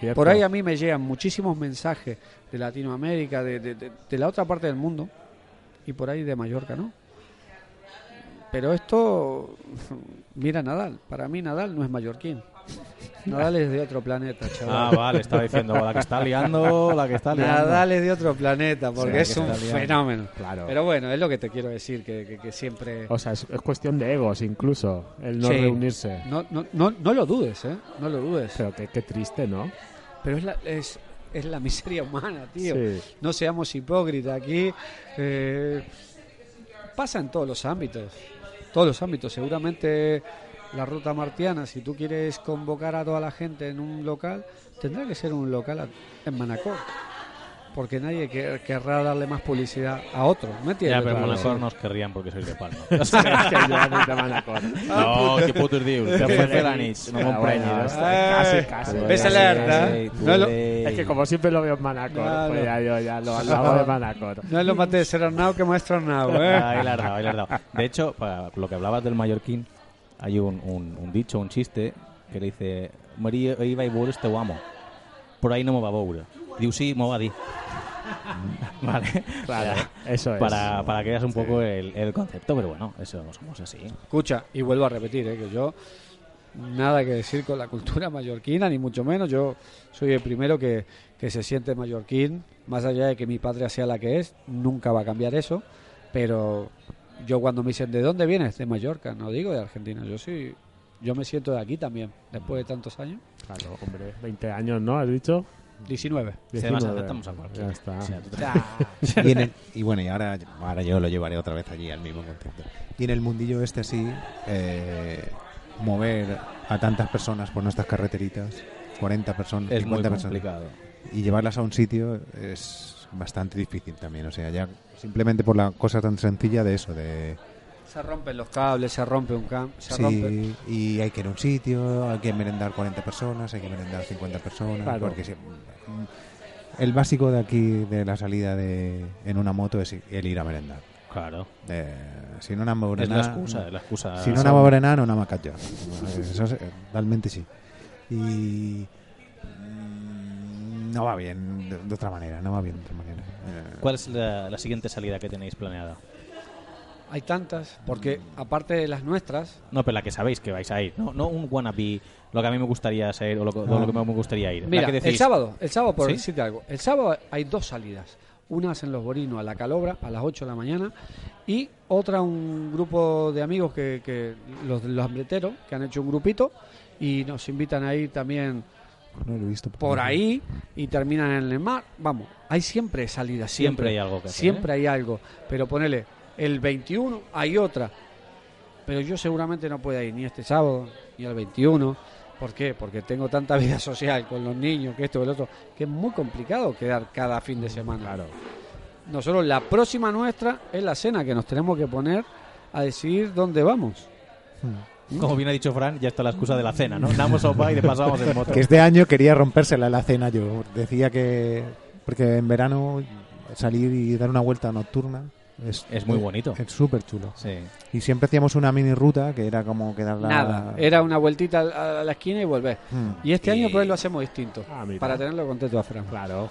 cierto. Por ahí a mí me llegan muchísimos mensajes de Latinoamérica, de, de- de- de la otra parte del mundo, y por ahí de Mallorca, ¿no? Pero esto, mira Nadal, para mí Nadal no es mallorquín. Nadal es de otro planeta, Ah, chaval. vale, estaba diciendo la que está liando, la que está liando. Nadal es de otro planeta, porque Sí, es un fenómeno. Claro. Pero bueno, es lo que te quiero decir, que, que- que siempre... O sea, es, es cuestión de egos incluso, el no Sí. reunirse. No, no, no, no lo dudes, ¿eh? No lo dudes. Pero qué, qué triste, ¿no? Pero es la, es, es la miseria humana, tío. Sí. No seamos hipócritas aquí. eh, pasa en todos los ámbitos. Todos los ámbitos. Seguramente la ruta martiana, si tú quieres convocar a toda la gente en un local, tendrá que ser un local en Manacor. Porque nadie que- querrá darle más publicidad a otro. ¿Me entiendes? Ya, pero Claro, Manacor sí. nos querrían porque sois de Palma. No a que putos dius. Que fue fer la nit, no Ah, está- casi, casi. ¿Ves alerta? Lo- tu Es que como siempre lo veo en Manacor, Claro. pues ya yo ya lo, hago de Manacor. No es lo más de ser Arnau que maestro Arnau, ¿eh? Ahí la has dado, ahí la has dado. De hecho, para lo que hablabas del mallorquín, hay un, un, un dicho, un chiste, que le dice Maria iba i veure este amo. Por ahí no me va a veure. Diu, sí, me va dir. vale. Claro, eso es. Para, para que veas un poco el, el concepto, pero bueno, eso somos así. Escucha, y vuelvo a repetir, ¿eh? que yo nada que decir con la cultura mallorquina, ni mucho menos. Yo soy el primero que, que se siente mallorquín, más allá de que mi patria sea la que es, nunca va a cambiar eso. Pero yo cuando me dicen, ¿de dónde vienes? De Mallorca, no digo de Argentina. Yo sí, yo me siento de aquí también, después de tantos años. Claro, hombre, 20 años, ¿no? ¿Has dicho? 19. Además, 19. aceptamos a cualquiera. Ya está. O sea, tú- Y, en el- y bueno, y ahora, ahora yo lo llevaré otra vez allí al mismo concepto. Y en el mundillo este así, eh, mover a tantas personas por nuestras carreteritas, 40 personas, es muy 50 personas, complicado. y llevarlas a un sitio es bastante difícil también. O sea, ya simplemente por la cosa tan sencilla de eso, de Se rompen los cables, se rompe un cam, se sí, rompe. y hay que ir a un sitio, hay que merendar 40 personas, hay que merendar 50 personas, Claro. porque si- mm, el básico de aquí de la salida de en una moto es el ir a merendar. Claro. Eh, si no anava a Es la berenar... excusa, es la excusa. Si no anava a berenar, no anava a catjar. Eso es, realmente sí. Y... mm, No va bien de, de otra manera, no va bien de otra manera. Eh, ¿Cuál es la, la siguiente salida que tenéis planeada? Hay tantas, porque aparte de las nuestras, No, pero la que sabéis que vais a ir. No, no un wannabe, lo que a mí me gustaría ser o lo, que- lo que me gustaría ir. La Mira, que decís, el sábado, el sábado por ¿Sí? decirte algo, el sábado hay dos salidas. Una es en Los Borinos a la Calobra a las 8 de la mañana y otra un grupo de amigos que, que los, los hambreteros que han hecho un grupito y nos invitan a ir también no lo he visto. por ahí y terminan en el mar. Vamos, hay siempre salidas, Siempre siempre. hay algo que hacer, Siempre ¿eh? hay algo, pero ponele el 21 hay otra. Pero yo seguramente no pueda ir ni este sábado ni el 21. ¿Por qué? Porque tengo tanta vida social con los niños, que esto, que el otro, que es muy complicado quedar cada fin de semana. Claro. Nosotros, la próxima nuestra es la cena que nos tenemos que poner a decidir dónde vamos. Como bien ha dicho Fran, ya está la excusa de la cena, ¿no? Damos sopa y de paso vamos en moto. Que este año quería rompérsela la cena yo. Decía que... Porque en verano salir y dar una vuelta nocturna es, Es muy bonito. Es súper chulo. Sí. Y siempre hacíamos una mini ruta que era como quedar la... Nada, era una vueltita a la esquina y volver. Mm. Y este año pues lo hacemos distinto, Ah, para tenerlo contento a Fran. Claro.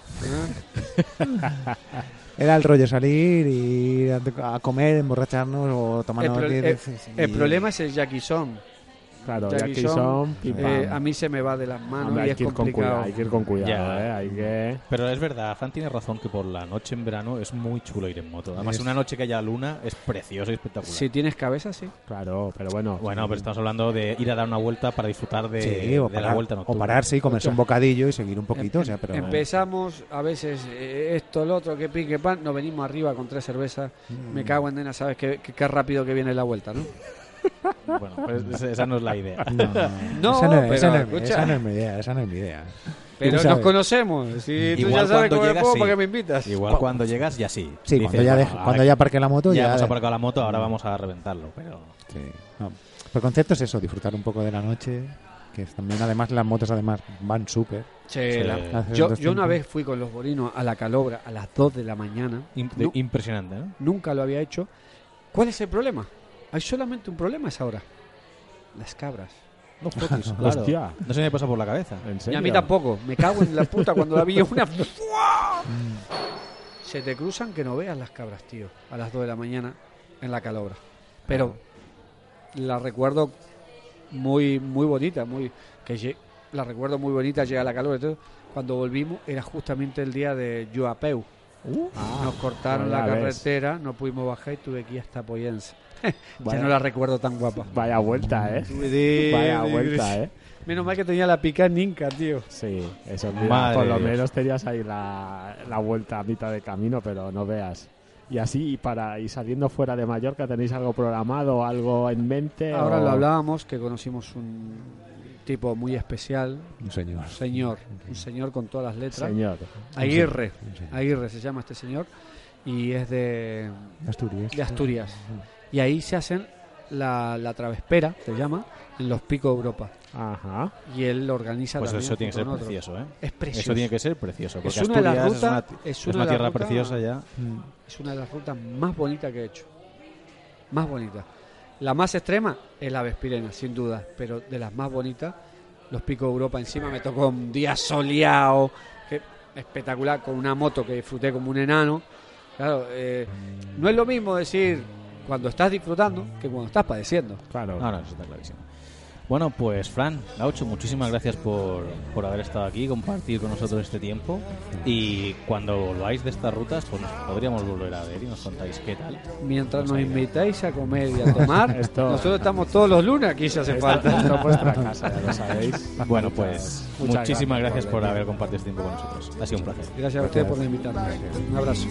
¿Eh? Era el rollo salir y a, a comer, emborracharnos o El, tomarnos pro- el- el problema es el yaquizón. Claro, Jackie Jackie Son, eh, pam. a mí se me va de las manos Hombre, y hay, es que ir con complicado. hay que ir con cuidado. ¿eh? Hay que... Pero es verdad, Fran tiene razón que por la noche en verano es muy chulo ir en moto. Además, Es- una noche que haya luna es precioso y espectacular. Si tienes cabeza, sí. Claro, pero bueno. Bueno, pero estamos hablando de ir a dar una vuelta para disfrutar de, Sí, o, de la vuelta o nocturna. pararse y comerse un bocadillo y seguir un poquito. Em- o sea, pero, Empezamos a veces eh, esto, lo otro, que pique pan, nos venimos arriba con tres cervezas. Mm. Me cago en nena, sabes qué, qué, qué rápido que viene la vuelta, ¿no? Bueno, pues esa- no es la idea. No, No, esa, no, pero esa no es- escucha. esa no es mi idea, esa no es mi idea. Pero ¿Quién nos conocemos. Si tú ya sabes cuando cómo llegas, sí. ¿para qué me invitas? Igual cuando llegas ya sí. Sí, Dices, cuando ya, bueno, cuando ya aparque la moto, ya ya. hemos aparcado la moto, ahora vamos a reventarlo. Pero Sí, no. El concepto es eso, disfrutar un poco de la noche. Que también, además, las motos además van súper. Che, Sí. la- Hace yo, yo una vez fui con los borinos a la calobra a las 2 de la mañana. impresionante, ¿no? nunca lo había hecho. ¿Cuál es el problema? Hay solamente un problema a esa hora. Las cabras. No claro. Hostia. No se me pasa por la cabeza. ¿En Ni serio? a mí tampoco. Me cago en la puta cuando la vi una. Se te cruzan que no veas las cabras, tío. A las 2 de la mañana en la calobra. Pero la recuerdo muy muy bonita, muy que la recuerdo muy bonita, llega a la calobra y todo. Cuando volvimos era justamente el día de Yuapeu. Ah, Nos cortaron la ves. carretera, no pudimos bajar y tuve que ir hasta Poyense. Vaya- Ya no la recuerdo tan guapa. Vaya vuelta, ¿eh? Vaya vuelta, ¿eh? Menos mal que tenía la pica ninca, tío. Sí, eso mira, Madre por lo Dios. menos tenías ahí la, la vuelta a mitad de camino, pero no veas. Y así, y para y saliendo fuera de Mallorca, ¿tenéis algo programado, algo en mente? Ahora o- lo hablábamos, que conocimos un tipo muy especial, Un señor. un señor, un señor con todas las letras. Señor. Aguirre, Un señor. Aguirre se llama este señor, y es de, Asturias. de Asturias. Y ahí se hacen la, la travespera, se llama, en los picos de Europa. Ajá. Y él lo organiza Pues también eso tiene que ser junto con otros. precioso, ¿eh? Es precioso. Eso tiene que ser precioso. Porque es una de las Asturias rutas, es una, es es una una de las tierra rutas- preciosa ya. Es una de las rutas más bonitas que he hecho. Más bonita. La más extrema es la Vespirena, sin duda. Pero de las más bonitas, los picos de Europa. Encima me tocó un día soleado, que espectacular, con una moto que disfruté como un enano. Claro, eh, no es lo mismo decir cuando estás disfrutando que cuando estás padeciendo. Claro. No, no, eso está clarísimo. Bueno, pues Fran, Gaucho, muchísimas gracias por, por haber estado aquí, compartir con nosotros este tiempo. Y cuando volváis de estas rutas, pues nos podríamos volver a ver y nos contáis qué tal. Mientras nos invitáis a comer y a tomar, Esto- nosotros estamos todos los lunes aquí si hace falta. Vuestra casa, ya lo sabéis. Bueno, pues Muchas muchísimas gracias por venir. haber compartido este tiempo con nosotros. Ha sido un placer. Gracias a ustedes por invitarme. Un abrazo.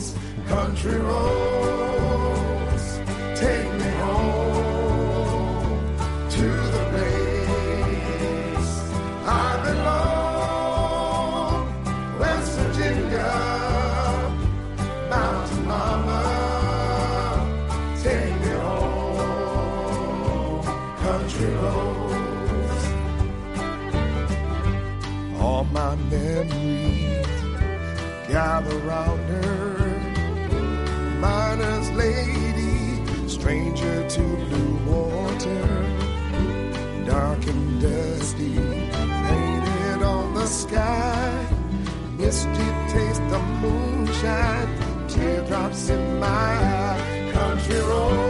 Moonshine, teardrops in my eye, country roads,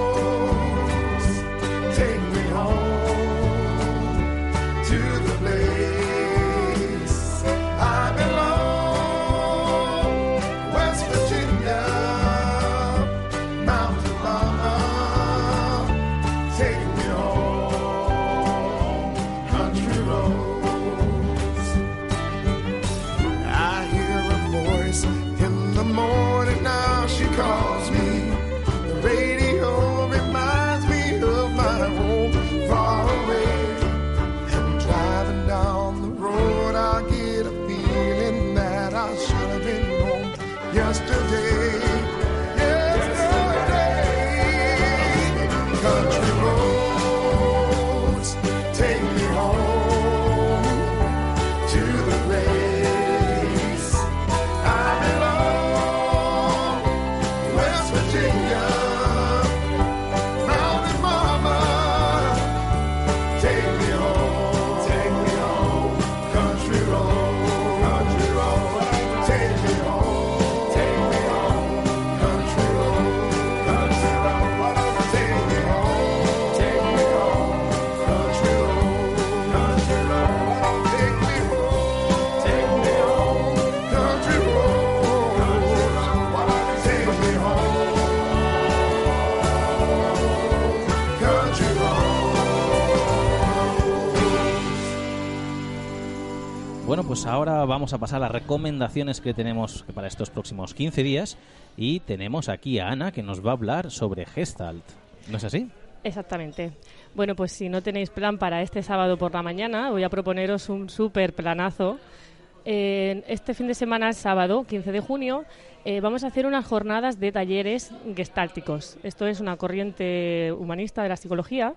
Bueno, pues ahora vamos a pasar a las recomendaciones que tenemos para estos próximos 15 días y tenemos aquí a Ana que nos va a hablar sobre Gestalt. ¿No es así? Exactamente. Bueno, pues si no tenéis plan para este sábado por la mañana, voy a proponeros un súper planazo. Eh, este fin de semana, sábado, 15 de junio, eh, vamos a hacer unas jornadas de talleres gestálticos. Esto es una corriente humanista de la psicología.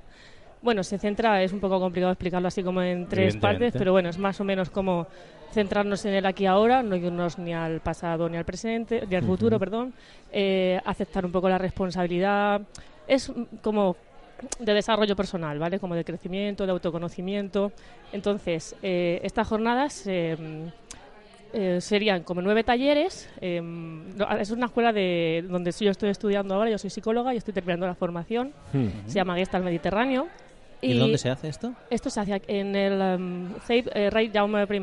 Bueno, se centra, es un poco complicado explicarlo así como en tres partes, pero bueno, es más o menos como centrarnos en el aquí y ahora, no irnos ni al pasado ni al presente, ni al futuro, perdón, eh, aceptar un poco la responsabilidad. Es como de desarrollo personal, ¿vale? Como de crecimiento, de autoconocimiento. Entonces, eh, estas jornadas eh, eh, serían como nueve talleres. no, es una escuela de donde yo estoy estudiando ahora, yo soy psicóloga y estoy terminando la formación. Se llama Gestalt Mediterráneo. ¿Y, dónde se hace esto? Esto se hace en el um, eh, Rey Jaume I,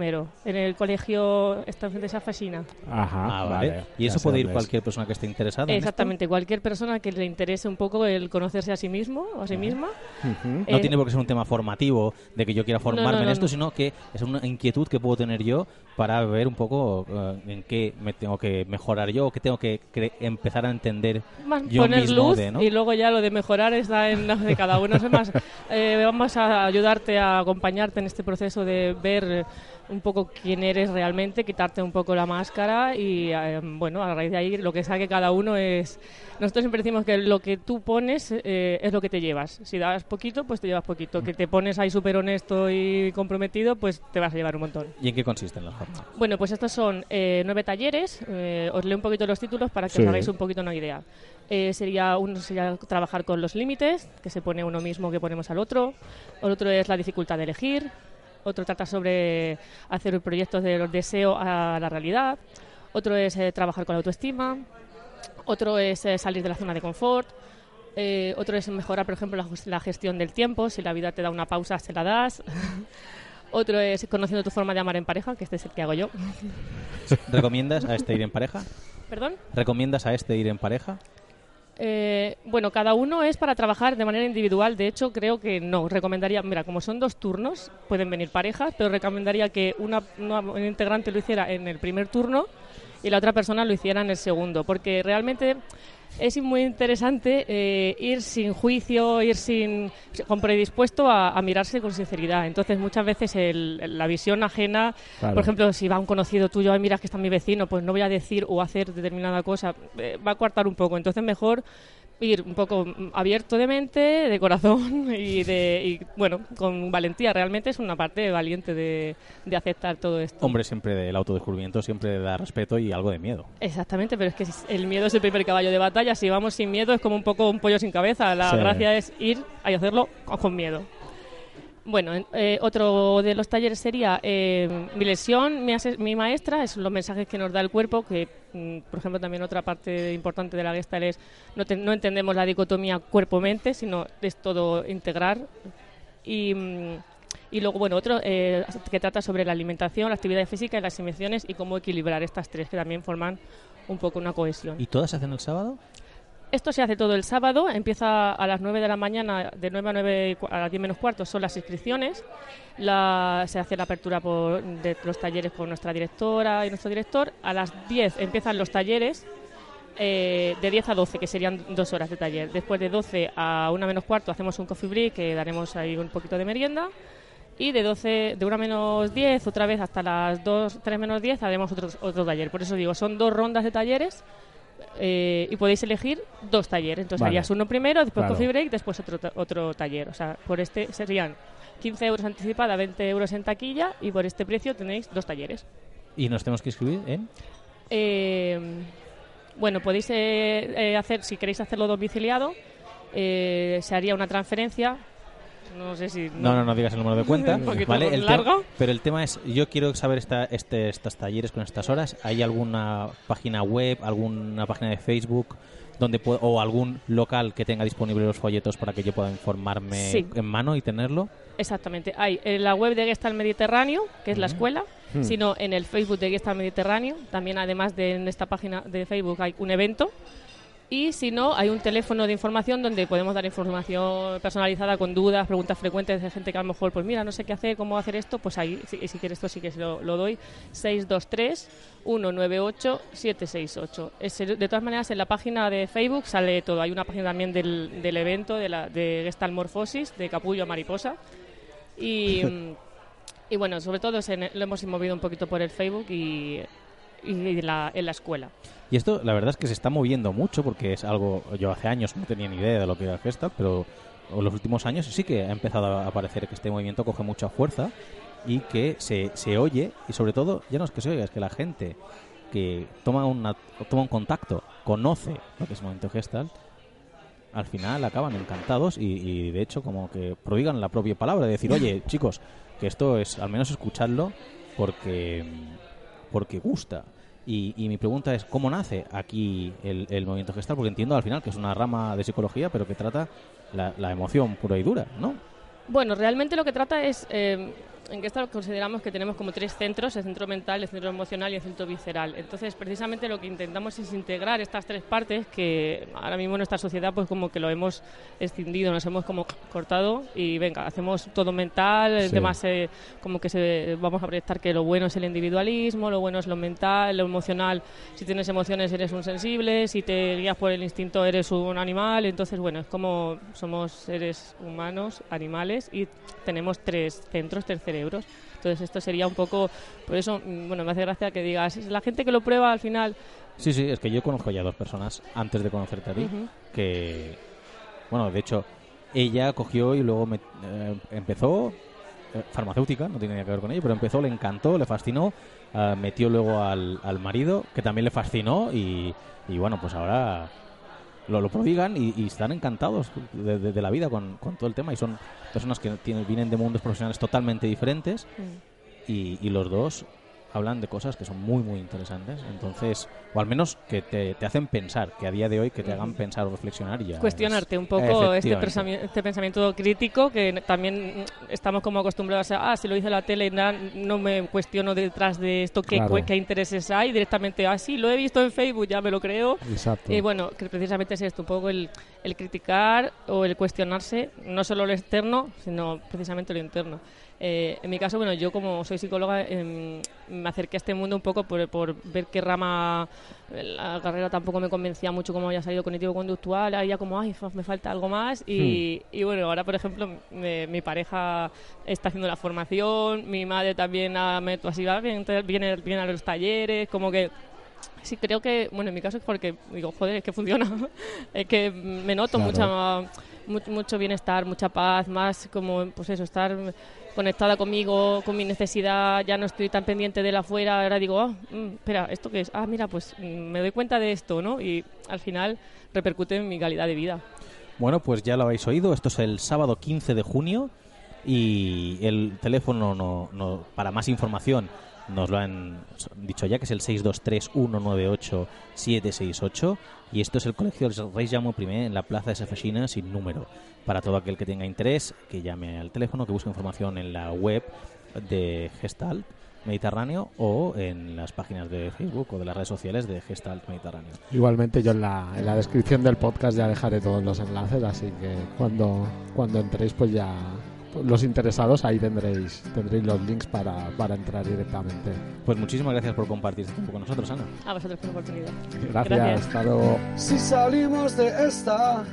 en el colegio estación de Safasina. Ajá, Ah, vale. vale. Y eso puede ir cualquier persona que esté interesada. en esto? Exactamente, cualquier persona que le interese un poco el conocerse a sí mismo o a sí misma. Ujú. No Eh, tiene por qué ser un tema formativo de que yo quiera formarme no, en no, esto, no. sino que es una inquietud que puedo tener yo para ver un poco eh, en qué me tengo que mejorar yo o qué tengo que empezar a entender más yo poner mismo luz de, ¿no? y luego ya lo de mejorar está en de cada uno. Es más, eh, vamos a ayudarte, a acompañarte en este proceso de ver un poco quién eres realmente, quitarte un poco la máscara y, eh, bueno, a raíz de ahí lo que saque cada uno es... Nosotros siempre decimos que lo que tú pones eh, es lo que te llevas. Si das poquito, pues te llevas poquito. Que te pones ahí súper honesto y comprometido, pues te vas a llevar un montón. ¿Y en qué consisten las jornadas? Bueno, pues estos son eh, nueve talleres. os leo un poquito los títulos para que Sí. os hagáis un poquito una idea. Eh, sería uno sería trabajar con los límites, que se pone uno mismo que ponemos al otro. El otro es la dificultad de elegir. Otro trata sobre hacer proyectos de los deseos a la realidad. Otro es eh, trabajar con la autoestima. Otro es eh, salir de la zona de confort. Eh, otro es mejorar, por ejemplo, la, la gestión del tiempo. Si la vida te da una pausa, se la das. Otro es conociendo tu forma de amar en pareja, que este es el que hago yo. ¿Recomiendas a este ir en pareja? ¿Perdón? ¿Recomiendas a este ir en pareja? Eh, bueno, cada uno es para trabajar de manera individual. De hecho, creo que no. Recomendaría, mira, como son dos turnos, pueden venir parejas, pero recomendaría que una, un integrante lo hiciera en el primer turno y la otra persona lo hiciera en el segundo, porque realmente es muy interesante eh, ir sin juicio, ir sin con predispuesto a, a mirarse con sinceridad. Entonces, muchas veces el- la visión ajena, Claro. por ejemplo, si va un conocido tuyo, "Ay, mira que está mi vecino, pues no voy a decir o hacer determinada cosa, eh, va a coartar un poco. Entonces, mejor ir un poco abierto de mente, de corazón y de y, bueno, con valentía. Realmente es una parte valiente de, de aceptar todo esto. Hombre, siempre del autodescubrimiento siempre da respeto y algo de miedo. Exactamente, pero es que el miedo es el primer caballo de batalla. Si vamos sin miedo es como un poco un pollo sin cabeza. La Sí. gracia es ir y hacerlo con miedo. Bueno, en- eh, otro de los talleres sería eh, mi lesión, mi, mi maestra, es los mensajes que nos da el cuerpo, que por ejemplo también otra parte importante de la Gestalt es no, te- no entendemos la dicotomía cuerpo-mente, sino es todo integrar. Y, mm, y luego, bueno, otro eh, que trata sobre la alimentación, la actividad física y las emociones y cómo equilibrar estas tres que también forman un poco una cohesión. ¿Y todas se hacen el sábado? Esto se hace todo el sábado, empieza a las 9 de la mañana, de 9 a 9 y cua- a las 10 menos cuarto son las inscripciones. La- se hace la apertura por- de los talleres por nuestra directora y nuestro director. A las 10 empiezan los talleres, eh, de 10 a 12, que serían dos horas de taller. Después de 12 a 1 menos cuarto hacemos un coffee break, que daremos ahí un poquito de merienda. Y de 12, de 1 menos 10, otra vez hasta las 2, 3 menos 10, haremos otro, otro taller. Por eso digo, son dos rondas de talleres eh, y podéis elegir dos talleres. Entonces Vale. harías uno primero, después Claro. coffee break, después otro, otro taller. O sea, por este serían 15 euros anticipada, 20 euros en taquilla y por este precio tenéis dos talleres. ¿Y nos tenemos que inscribir en? Eh, bueno, podéis eh, eh, hacer, si queréis hacerlo domiciliado, eh, se haría una transferencia. No sé si. No, no, no digas el número de cuenta. ¿vale? El largo. pero el tema es, yo quiero saber esta, este, estos talleres con estas horas. ¿Hay alguna página web, alguna página de Facebook donde puedo- o algún local que tenga disponibles los folletos para que yo pueda informarme Sí. en mano y tenerlo? Exactamente. Hay en la web de Gestalt Mediterráneo, que es la escuela, Hmm. sino en el Facebook de Gestalt Mediterráneo. También, además de en esta página de Facebook, hay un evento Y si no, hay un teléfono de información donde podemos dar información personalizada con dudas, preguntas frecuentes de gente que a lo mejor, pues mira, no sé qué hacer, cómo hacer esto, pues ahí, si, si quieres esto sí que se lo, lo doy, 623-198-768. Es, de todas maneras, en la página de Facebook sale todo. Hay una página también del, del evento de, la, de Gestalmorfosis, de Capullo a Mariposa. Y, y bueno, sobre todo es en- lo hemos movido un poquito por el Facebook y, y la- en la escuela. Y esto, la verdad es que se está moviendo mucho porque es algo. Yo hace años no tenía ni idea de lo que era Gestalt, pero en los últimos años sí que ha empezado a aparecer que este movimiento coge mucha fuerza y que se, se oye, y sobre todo, ya no es que se oiga, es que la gente que toma, una, toma un contacto, conoce lo que es el movimiento Gestalt, al final acaban encantados y, y, de hecho como que prodigan la propia palabra, de decir, oye, chicos, que esto es, al menos escuchadlo porque, porque gusta. Y, y mi pregunta es, ¿cómo nace aquí el, el movimiento gestal? Porque entiendo al final que es una rama de psicología, pero que trata la, la emoción pura y dura, ¿no? Bueno, realmente lo que trata es, eh, en Gestalt consideramos que tenemos como tres centros, el centro mental, el centro emocional y el centro visceral. Entonces, precisamente lo que intentamos es integrar estas tres partes que ahora mismo en nuestra sociedad pues como que lo hemos escindido, nos hemos como cortado y venga, hacemos todo mental, el Sí. tema se, como que se, vamos a proyectar que lo bueno es el individualismo, lo bueno es lo mental, lo emocional, si tienes emociones eres un sensible, si te guías por el instinto eres un animal, entonces bueno, es como somos seres humanos, animales y tenemos tres centros, tres cerebros. Entonces esto sería un poco, por eso, mm, bueno, me hace gracia que digas, la gente que lo prueba al final, Sí, sí, es que yo conozco ya dos personas antes de conocerte a ti Ujú. que, bueno, de hecho, ella cogió y luego me- eh, empezó eh, farmacéutica, no tiene nada que ver con ello, pero empezó, le encantó, le fascinó, ah, metió luego al, al marido, que también le fascinó y, y bueno, pues ahora lo, lo prodigan y, y están encantados de, de- de la vida con, con todo el tema. Y son personas que tienen, vienen de mundos profesionales totalmente diferentes. Mm, y, y los dos hablan de cosas que son muy muy interesantes entonces o al menos que te, te hacen pensar que a día de hoy que te hagan pensar o reflexionar y ya cuestionarte es- un poco este, este pensamiento crítico que también estamos como acostumbrados a, ah, si lo dice la tele, na- no me cuestiono detrás de esto qué, Claro. cue- qué intereses hay, directamente, ah, sí, lo he visto en Facebook, ya me lo creo. Exacto. Y bueno, que precisamente es esto, un poco el, el criticar o el cuestionarse, no solo lo externo, sino precisamente lo interno. Eh, en mi caso, bueno, yo como soy psicóloga, em, me acerqué a este mundo un poco por, por ver qué rama, la carrera tampoco me convencía mucho cómo había salido cognitivo-conductual, ahí ya como, ay, me falta algo más. Y, y bueno, ahora, por ejemplo, me- mi pareja está haciendo la formación, mi madre también ha meto así, va, viene, viene, viene a los talleres, como que Sí, creo que, bueno, en mi caso es porque digo, joder, es que funciona. es que me noto Claro. mucha, mu- mucho bienestar, mucha paz, más como, pues eso, estar conectada conmigo, con mi necesidad, ya no estoy tan pendiente de la afuera, ahora digo, ah, mm, espera, ¿esto qué es? Ah, mira, pues mm, me doy cuenta de esto, ¿no? Y al final repercute en mi calidad de vida. Bueno, pues ya lo habéis oído. Esto es el sábado 15 de junio y el teléfono no, para más información nos lo han dicho ya, que es el 623-198-768 y esto es el Colegio del Rey Jaume I en la Plaza de Sefachina sin número. Para todo aquel que tenga interés, que llame al teléfono, que busque información en la web de Gestalt Mediterráneo o en las páginas de Facebook o de las redes sociales de Gestalt Mediterráneo. Igualmente yo en la, en la descripción del podcast ya dejaré todos los enlaces, así que cuando, cuando entréis pues ya los interesados ahí tendréis tendréis los links para, para entrar directamente. Pues muchísimas gracias por compartir este tiempo con nosotros, Ana. A vosotros por la oportunidad. Gracias, Gracias. hasta luego. Si salimos de esta,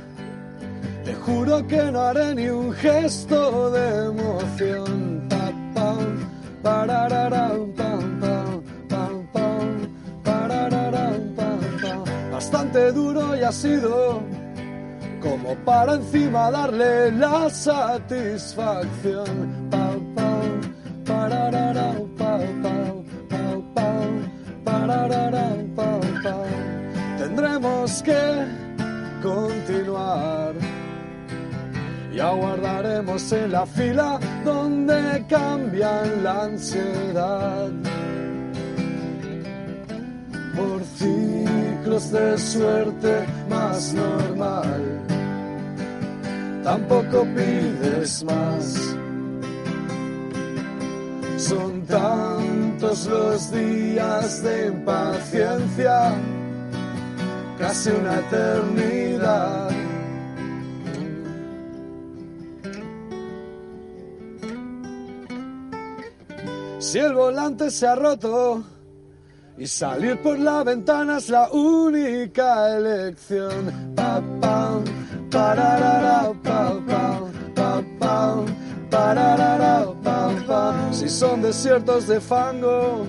te juro que no haré ni un gesto de emoción. Pa, pam, parararam, pam, pam, pam, pam, parararam, pam, pam. Bastante duro y ha sido como para encima darle la satisfacción. Pam, pam, parararam, pam, pam, pam, pam, parararam, pam, pam. Tendremos que continuar y aguardaremos en la fila donde cambian la ansiedad por ciclos de suerte más normal. Tampoco pides más. Son tantos los días de impaciencia casi una eternidad. Si el volante se ha roto y salir por la ventana es la única elección. Pa, pam, pararara, pa, pam, pa, pam, pararara, pa, pam. Si son desiertos de fango,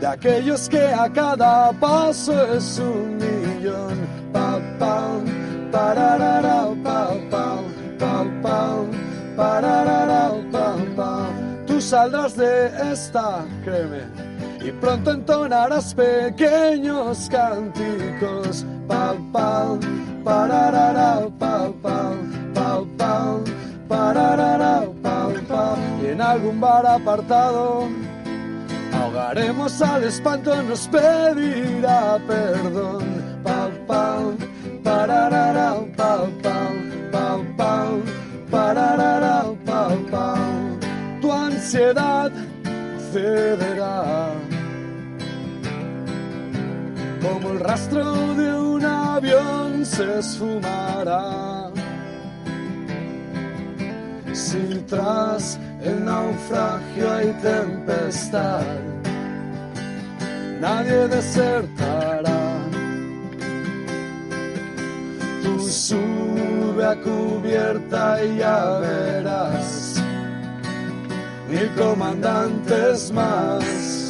de aquellos que a cada paso es un millón. Pa, pam, pararara, pa, pam, pa, pam, pararara, pa, pam. Tú saldrás de esta, créeme, y pronto entonarás pequeños cánticos. Pa, pam, pararara, pa, pam, pa, pam, pararara, pa, pam. Y en algún bar apartado ahogaremos al espanto, nos pedirá perdón. Pa, pam, pararara, pa, pam, pa, pam, pararara, pa, pam. Tu ansiedad cederá como el rastro de un avión se esfumará. Si tras el naufragio hay tempestad, nadie desertará. Tú sube a cubierta y ya verás mil comandantes más.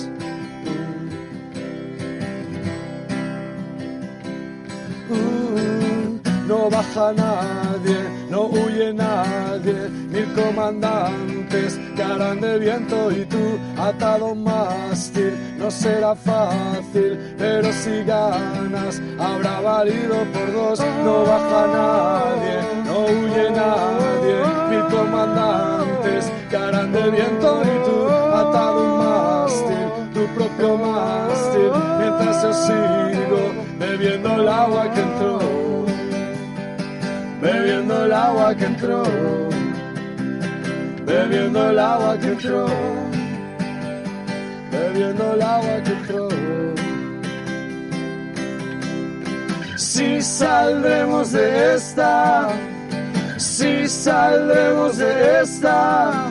No baja nadie, no huye nadie, mil comandantes que harán de viento y tú atado mástil. No será fácil, pero si ganas habrá valido por dos. No baja nadie, no huye nadie, mil comandantes que harán de viento y tú atado mástil, tu propio mástil, mientras yo bebiendo el agua que entró, bebiendo el agua que entró, bebiendo el agua que entró, bebiendo el agua que entró. Si saldremos de esta, si saldremos de esta,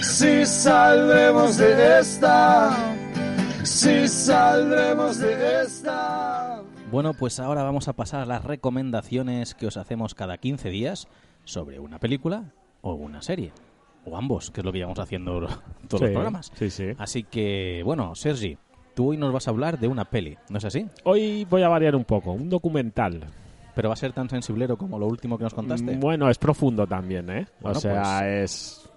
si saldremos de esta, si saldremos de esta. Bueno, pues ahora vamos a pasar a las recomendaciones que os hacemos cada 15 días sobre una película o una serie. O ambos, que es lo que llevamos haciendo todos los programas. Sí, sí. Así que, bueno, Sergi, tú hoy nos vas a hablar de una peli, ¿no es así? Hoy voy a variar un poco. Un documental. Pero va a ser tan sensiblero como lo último que nos contaste. Bueno, es profundo también, ¿eh? Bueno, o sea, pues- es...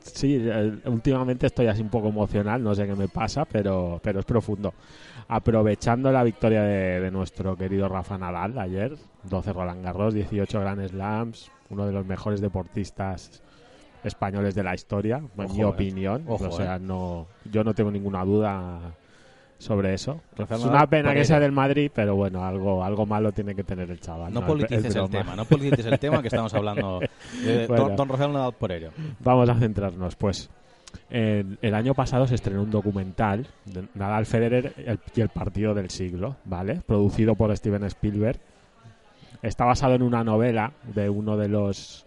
Sí, eh, últimamente estoy así un poco emocional, no sé qué me pasa, pero, pero es profundo. Aprovechando la victoria de, de nuestro querido Rafa Nadal ayer, 12 Roland Garros, 18 Grand Slams, uno de los mejores deportistas españoles de la historia, en Ojo, mi eh. opinión. Ojo, o sea, eh. no, yo no tengo ninguna duda sobre eso. Rafael es Nadal, una pena que sea del Madrid, pero bueno, algo, algo malo tiene que tener el chaval. No es- politices es el tema, no politices el tema que estamos hablando de Bueno. don, don Rafael Nadal por ello. Vamos a centrarnos, pues. El, el año pasado se estrenó un documental de Nadal Federer el- y el partido del siglo, ¿vale? Producido por Steven Spielberg. Está basado en una novela de uno de los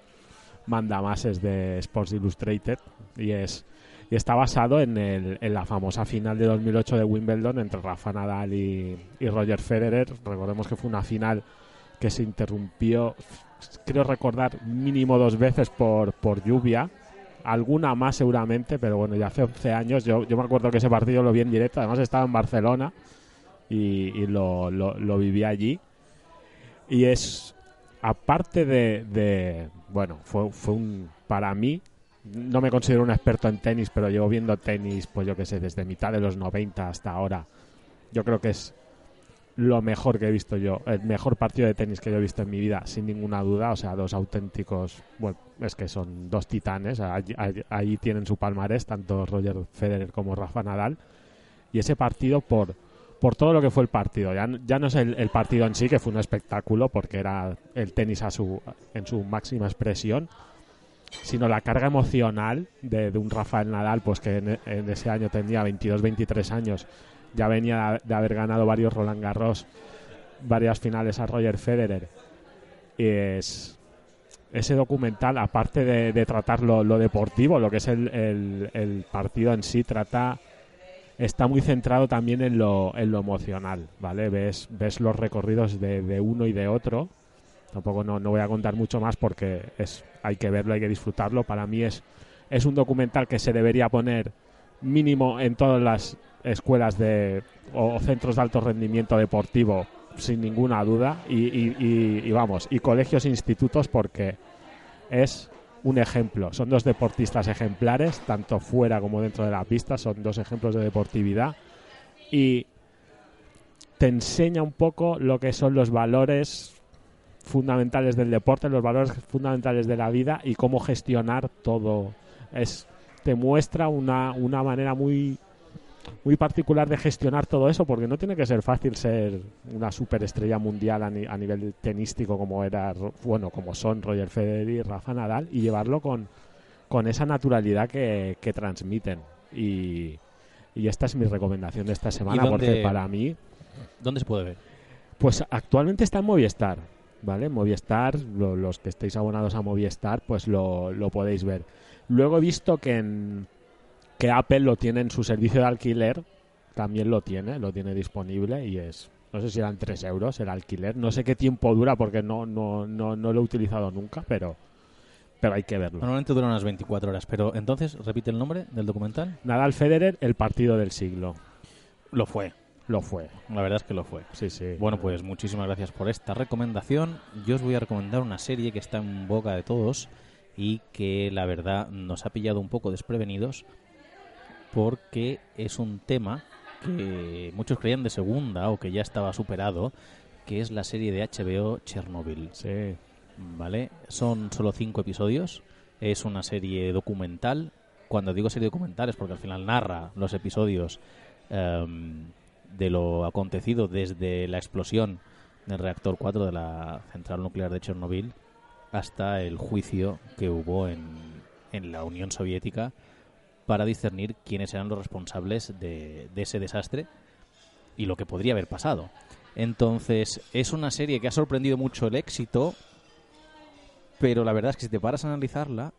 mandamases de Sports Illustrated y es y está basado en, el, en la famosa final de 2008 de Wimbledon entre Rafa Nadal y, Roger Federer. Recordemos que fue una final que se interrumpió, creo recordar, mínimo dos veces por, por lluvia. Alguna más seguramente, pero bueno, ya hace 11 años. Yo, me acuerdo que ese partido lo vi en directo. Además estaba en Barcelona y, lo, lo viví allí. Y es, aparte de, de- bueno, fue, fue un, para mí, no me considero un experto en tenis, pero llevo viendo tenis, pues yo que sé, desde mitad de los 90 hasta ahora. Yo creo que es lo mejor que he visto yo, el mejor partido de tenis que he visto en mi vida, sin ninguna duda. O sea, dos auténticos, bueno, es que son dos titanes. Allí, tienen su palmarés, tanto Roger Federer como Rafa Nadal. Y ese partido, por, por todo lo que fue el partido, ya, ya no es el, el partido en sí, que fue un espectáculo, porque era el tenis a su, en su máxima expresión, sino la carga emocional de, un Rafael Nadal, pues que en, ese año tenía 22-23 años, ya venía de haber ganado varios Roland Garros varias finales a Roger Federer. Y es ese documental, aparte de, tratar lo, deportivo, lo que es el, partido en sí, trata está muy centrado también en lo, en lo emocional, ¿vale? Ves, ves los recorridos de uno y de otro. Tampoco no, no voy a contar mucho más porque es, hay que verlo, hay que disfrutarlo. Para mí es, es un documental que se debería poner mínimo en todas las escuelas de, o centros de alto rendimiento deportivo, sin ninguna duda. Y, y- y- vamos, y colegios e institutos porque es un ejemplo. Son dos deportistas ejemplares, tanto fuera como dentro de la pista. Son dos ejemplos de deportividad. Y te enseña un poco lo que son los valores fundamentales del deporte, los valores fundamentales de la vida y cómo gestionar todo. Es, te muestra una, una manera muy muy particular de gestionar todo eso porque no tiene que ser fácil ser una superestrella mundial a, ni- a nivel tenístico como era bueno como son Roger Federer y Rafa Nadal y llevarlo con, con esa naturalidad que, que transmiten y, y esta es mi recomendación de esta semana dónde- porque para mí ¿Dónde se puede ver? pues actualmente está en Movistar, ¿vale? Movistar, lo- los que estéis abonados a Movistar, pues lo, lo podéis ver. Luego he visto que en que Apple lo tiene en su servicio de alquiler, también lo tiene, lo tiene disponible y es, no sé si eran 3 euros el alquiler, no sé qué tiempo dura porque no, no, no, no lo he utilizado nunca, pero, pero hay que verlo. Normalmente dura unas 24 horas, pero entonces, repite el nombre del documental. Nadal Federer, el partido del siglo. Lo fue, Lo fue, la verdad es que lo fue. sí, sí. Bueno, pues muchísimas gracias por esta recomendación. Yo os voy a recomendar una serie que está en boca de todos y que la verdad nos ha pillado un poco desprevenidos porque es un tema que muchos creían de segunda o que ya estaba superado, que es la serie de HBO Chernobyl. Sí. ¿Vale? Son solo cinco episodios. Es una serie documental. Cuando digo serie documental es porque al final narra los episodios em, de lo acontecido desde la explosión del reactor 4 de la central nuclear de Chernobyl hasta el juicio que hubo en, en la Unión Soviética para discernir quiénes eran los responsables de, de ese desastre y lo que podría haber pasado. Entonces, es una serie que ha sorprendido mucho el éxito, pero la verdad es que si te paras a analizarla,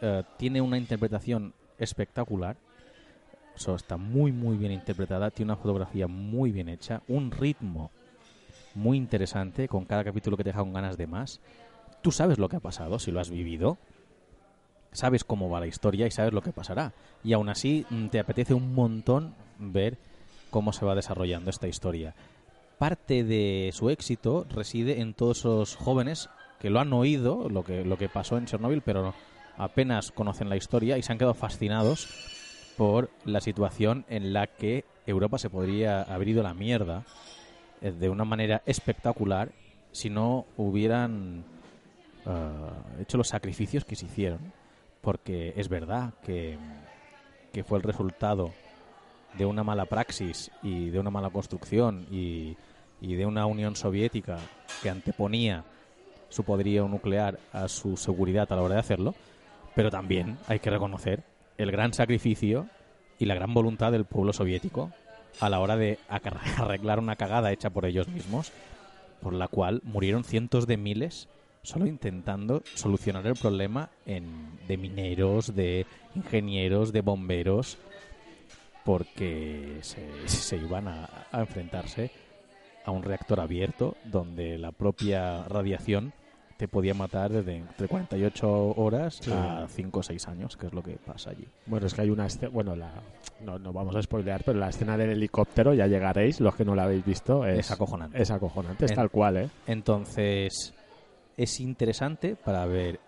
eh, tiene una interpretación espectacular. O sea, está muy, muy bien interpretada, tiene una fotografía muy bien hecha, un ritmo muy interesante, con cada capítulo que te deja con ganas de más. Tú sabes lo que ha pasado, si lo has vivido, sabes cómo va la historia y sabes lo que pasará. Y aún así mm, te apetece un montón ver cómo se va desarrollando esta historia. Parte de su éxito reside en todos esos jóvenes que lo han oído, lo que, lo que pasó en Chernóbil, pero apenas conocen la historia y se han quedado fascinados por la situación en la que Europa se podría haber ido a la mierda eh, de una manera espectacular si no hubieran eh, hecho los sacrificios que se hicieron. Porque es verdad que, que fue el resultado de una mala praxis y de una mala construcción y, y de una Unión Soviética que anteponía su poderío nuclear a su seguridad a la hora de hacerlo, pero también hay que reconocer el gran sacrificio y la gran voluntad del pueblo soviético a la hora de arreglar una cagada hecha por ellos mismos, por la cual murieron cientos de miles solo intentando solucionar el problema en- de mineros, de ingenieros, de bomberos, porque se, se iban a enfrentarse a un reactor abierto donde la propia radiación te podía matar desde entre 48 horas Sí. a 5 o 6 años, que es lo que pasa allí. Bueno, es que hay una escena, bueno, la, no, no vamos a spoilear, pero la escena del helicóptero, ya llegaréis, los que no la habéis visto, es, Es acojonante. Es acojonante, es En- tal cual, ¿eh? Entonces, es interesante para ver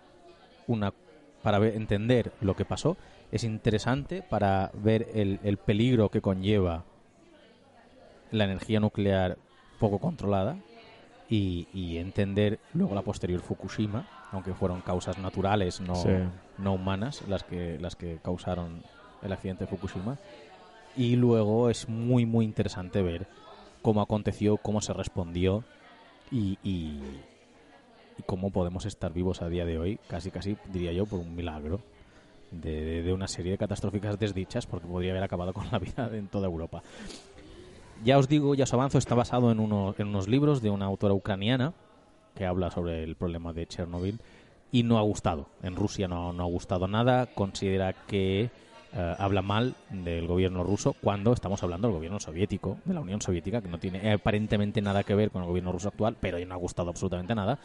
una para ver- entender lo que pasó, es interesante para ver el, el peligro que conlleva la energía nuclear poco controlada y, y entender luego la posterior Fukushima, aunque fueron causas naturales, no, Sí. no humanas, las que, las que causaron el accidente de Fukushima. Y luego es muy, muy interesante ver cómo aconteció, cómo se respondió y, y, y cómo podemos estar vivos a día de hoy, casi, casi, diría yo, por un milagro de, de- de una serie de catastróficas desdichas, porque podría haber acabado con la vida en toda Europa. Ya os digo, ya os avanzo, está basado en, uno- en unos libros de una autora ucraniana que habla sobre el problema de Chernobyl y no ha gustado. En Rusia no, no ha gustado nada, considera que eh, habla mal del gobierno ruso cuando estamos hablando del gobierno soviético, de la Unión Soviética, que no tiene eh, aparentemente nada que ver con el gobierno ruso actual, pero no ha gustado absolutamente nada.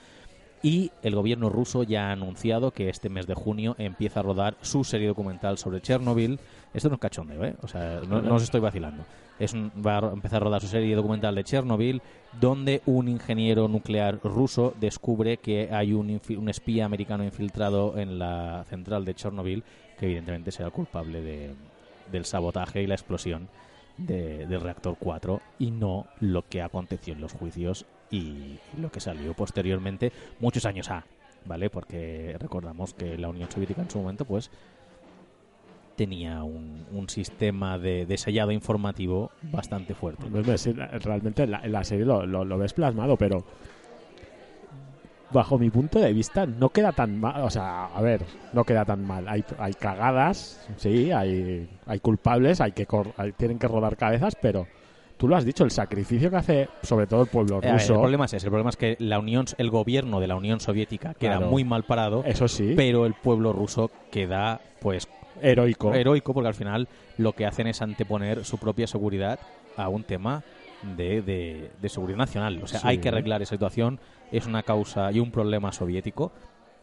Y el gobierno ruso ya ha anunciado que este mes de junio empieza a rodar su serie documental sobre Chernobyl. Esto no es cachondeo, ¿eh? O sea, no, os estoy vacilando. Es un- va a empezar a rodar su serie documental de Chernobyl, donde un ingeniero nuclear ruso descubre que hay un, un espía americano infiltrado en la central de Chernobyl, que evidentemente será culpable de- del sabotaje y la explosión de- del reactor 4 y no lo que aconteció en los juicios y lo que salió posteriormente muchos años A, ¿vale? Porque recordamos que la Unión Soviética en su momento pues tenía un, un sistema de, de sellado informativo bastante fuerte. Realmente en la, serie lo, lo- lo ves plasmado, pero bajo mi punto de vista no queda tan mal. O sea, a ver, no queda tan mal. Hay, hay cagadas, sí, hay, hay culpables, hay que cor- hay- tienen que rodar cabezas, pero tú lo has dicho, el sacrificio que hace sobre todo el pueblo Eh, ruso, el problema es ese, el problema es que la Unión, el gobierno de la Unión Soviética queda Claro. muy mal parado, eso sí, pero el pueblo ruso queda pues heroico. heroico porque al final lo que hacen es anteponer su propia seguridad a un tema de, de- de seguridad nacional. O sea, Sí. hay que arreglar esa situación, es una causa y un problema soviético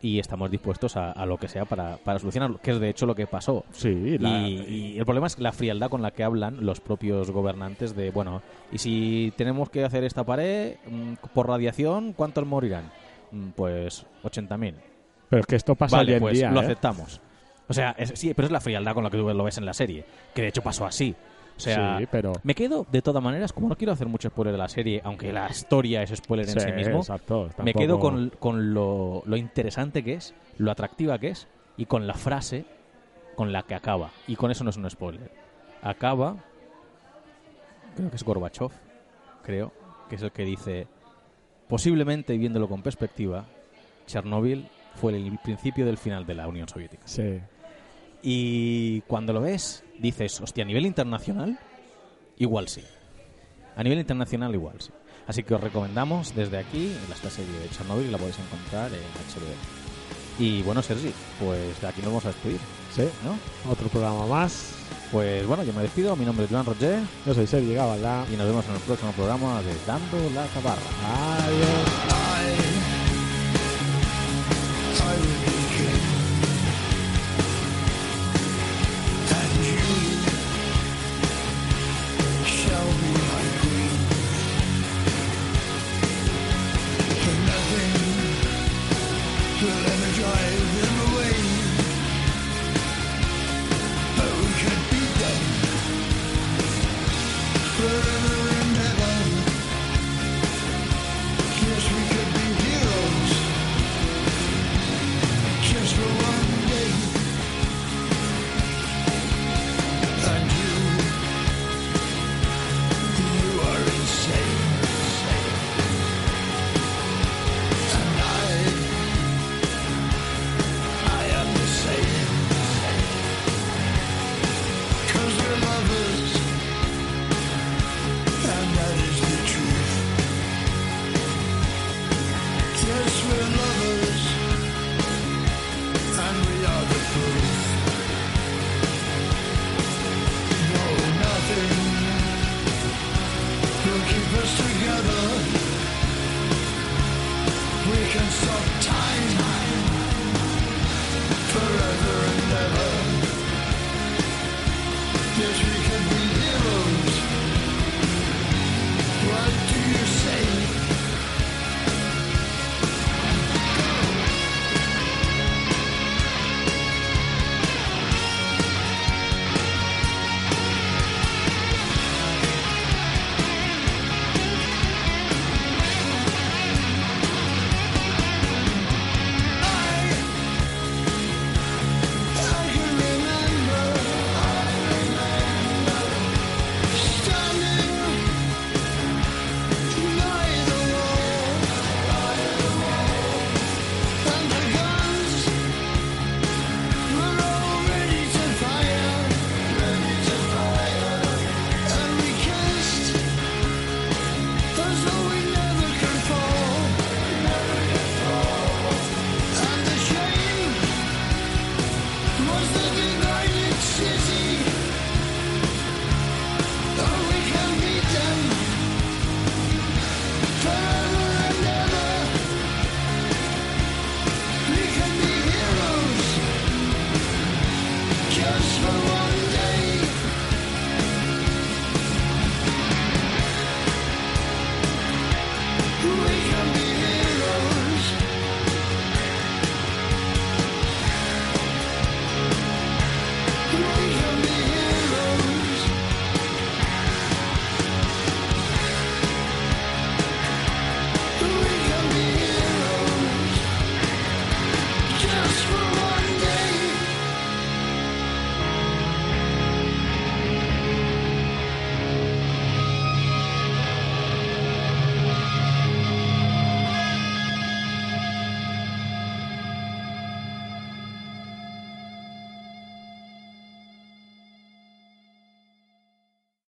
y estamos dispuestos a, a lo que sea para, para solucionarlo, que es de hecho lo que pasó. Sí, la- Y, y el problema es la frialdad con la que hablan los propios gobernantes de, bueno, y si tenemos que hacer esta pared mm, por radiación, ¿cuántos morirán? Mm, Pues 80.000. pero es que esto pasa Vale, hoy en pues día. lo ¿eh? aceptamos. O sea, es- sí, pero es la frialdad con la que tú lo ves en la serie, que de hecho pasó así. O sea, sí, pero me quedo de todas maneras, como no quiero hacer mucho spoiler de la serie, aunque la historia es spoiler en sí mismo, exacto, me quedo con, con lo, lo interesante que es, lo atractiva que es y con la frase con la que acaba. Y con eso no es un spoiler. Acaba, creo que es Gorbachev, creo, que es el que dice, posiblemente, viéndolo con perspectiva, Chernóbil fue el principio del final de la Unión Soviética. Sí. Y cuando lo ves, dices, hostia, a nivel internacional, igual sí. A nivel internacional, igual sí. Así que os recomendamos desde aquí esta serie de Chernobyl, la podéis encontrar en HBO. Y bueno, Sergi, pues de aquí nos vamos a despedir, Sí, ¿no? otro programa más. Pues bueno, yo me despido, mi nombre es Joan Roger Yo soy Sergi Gabalda. y nos vemos en el próximo programa de Dando la Tabarra. Adiós. Just Forever and ever. Yes,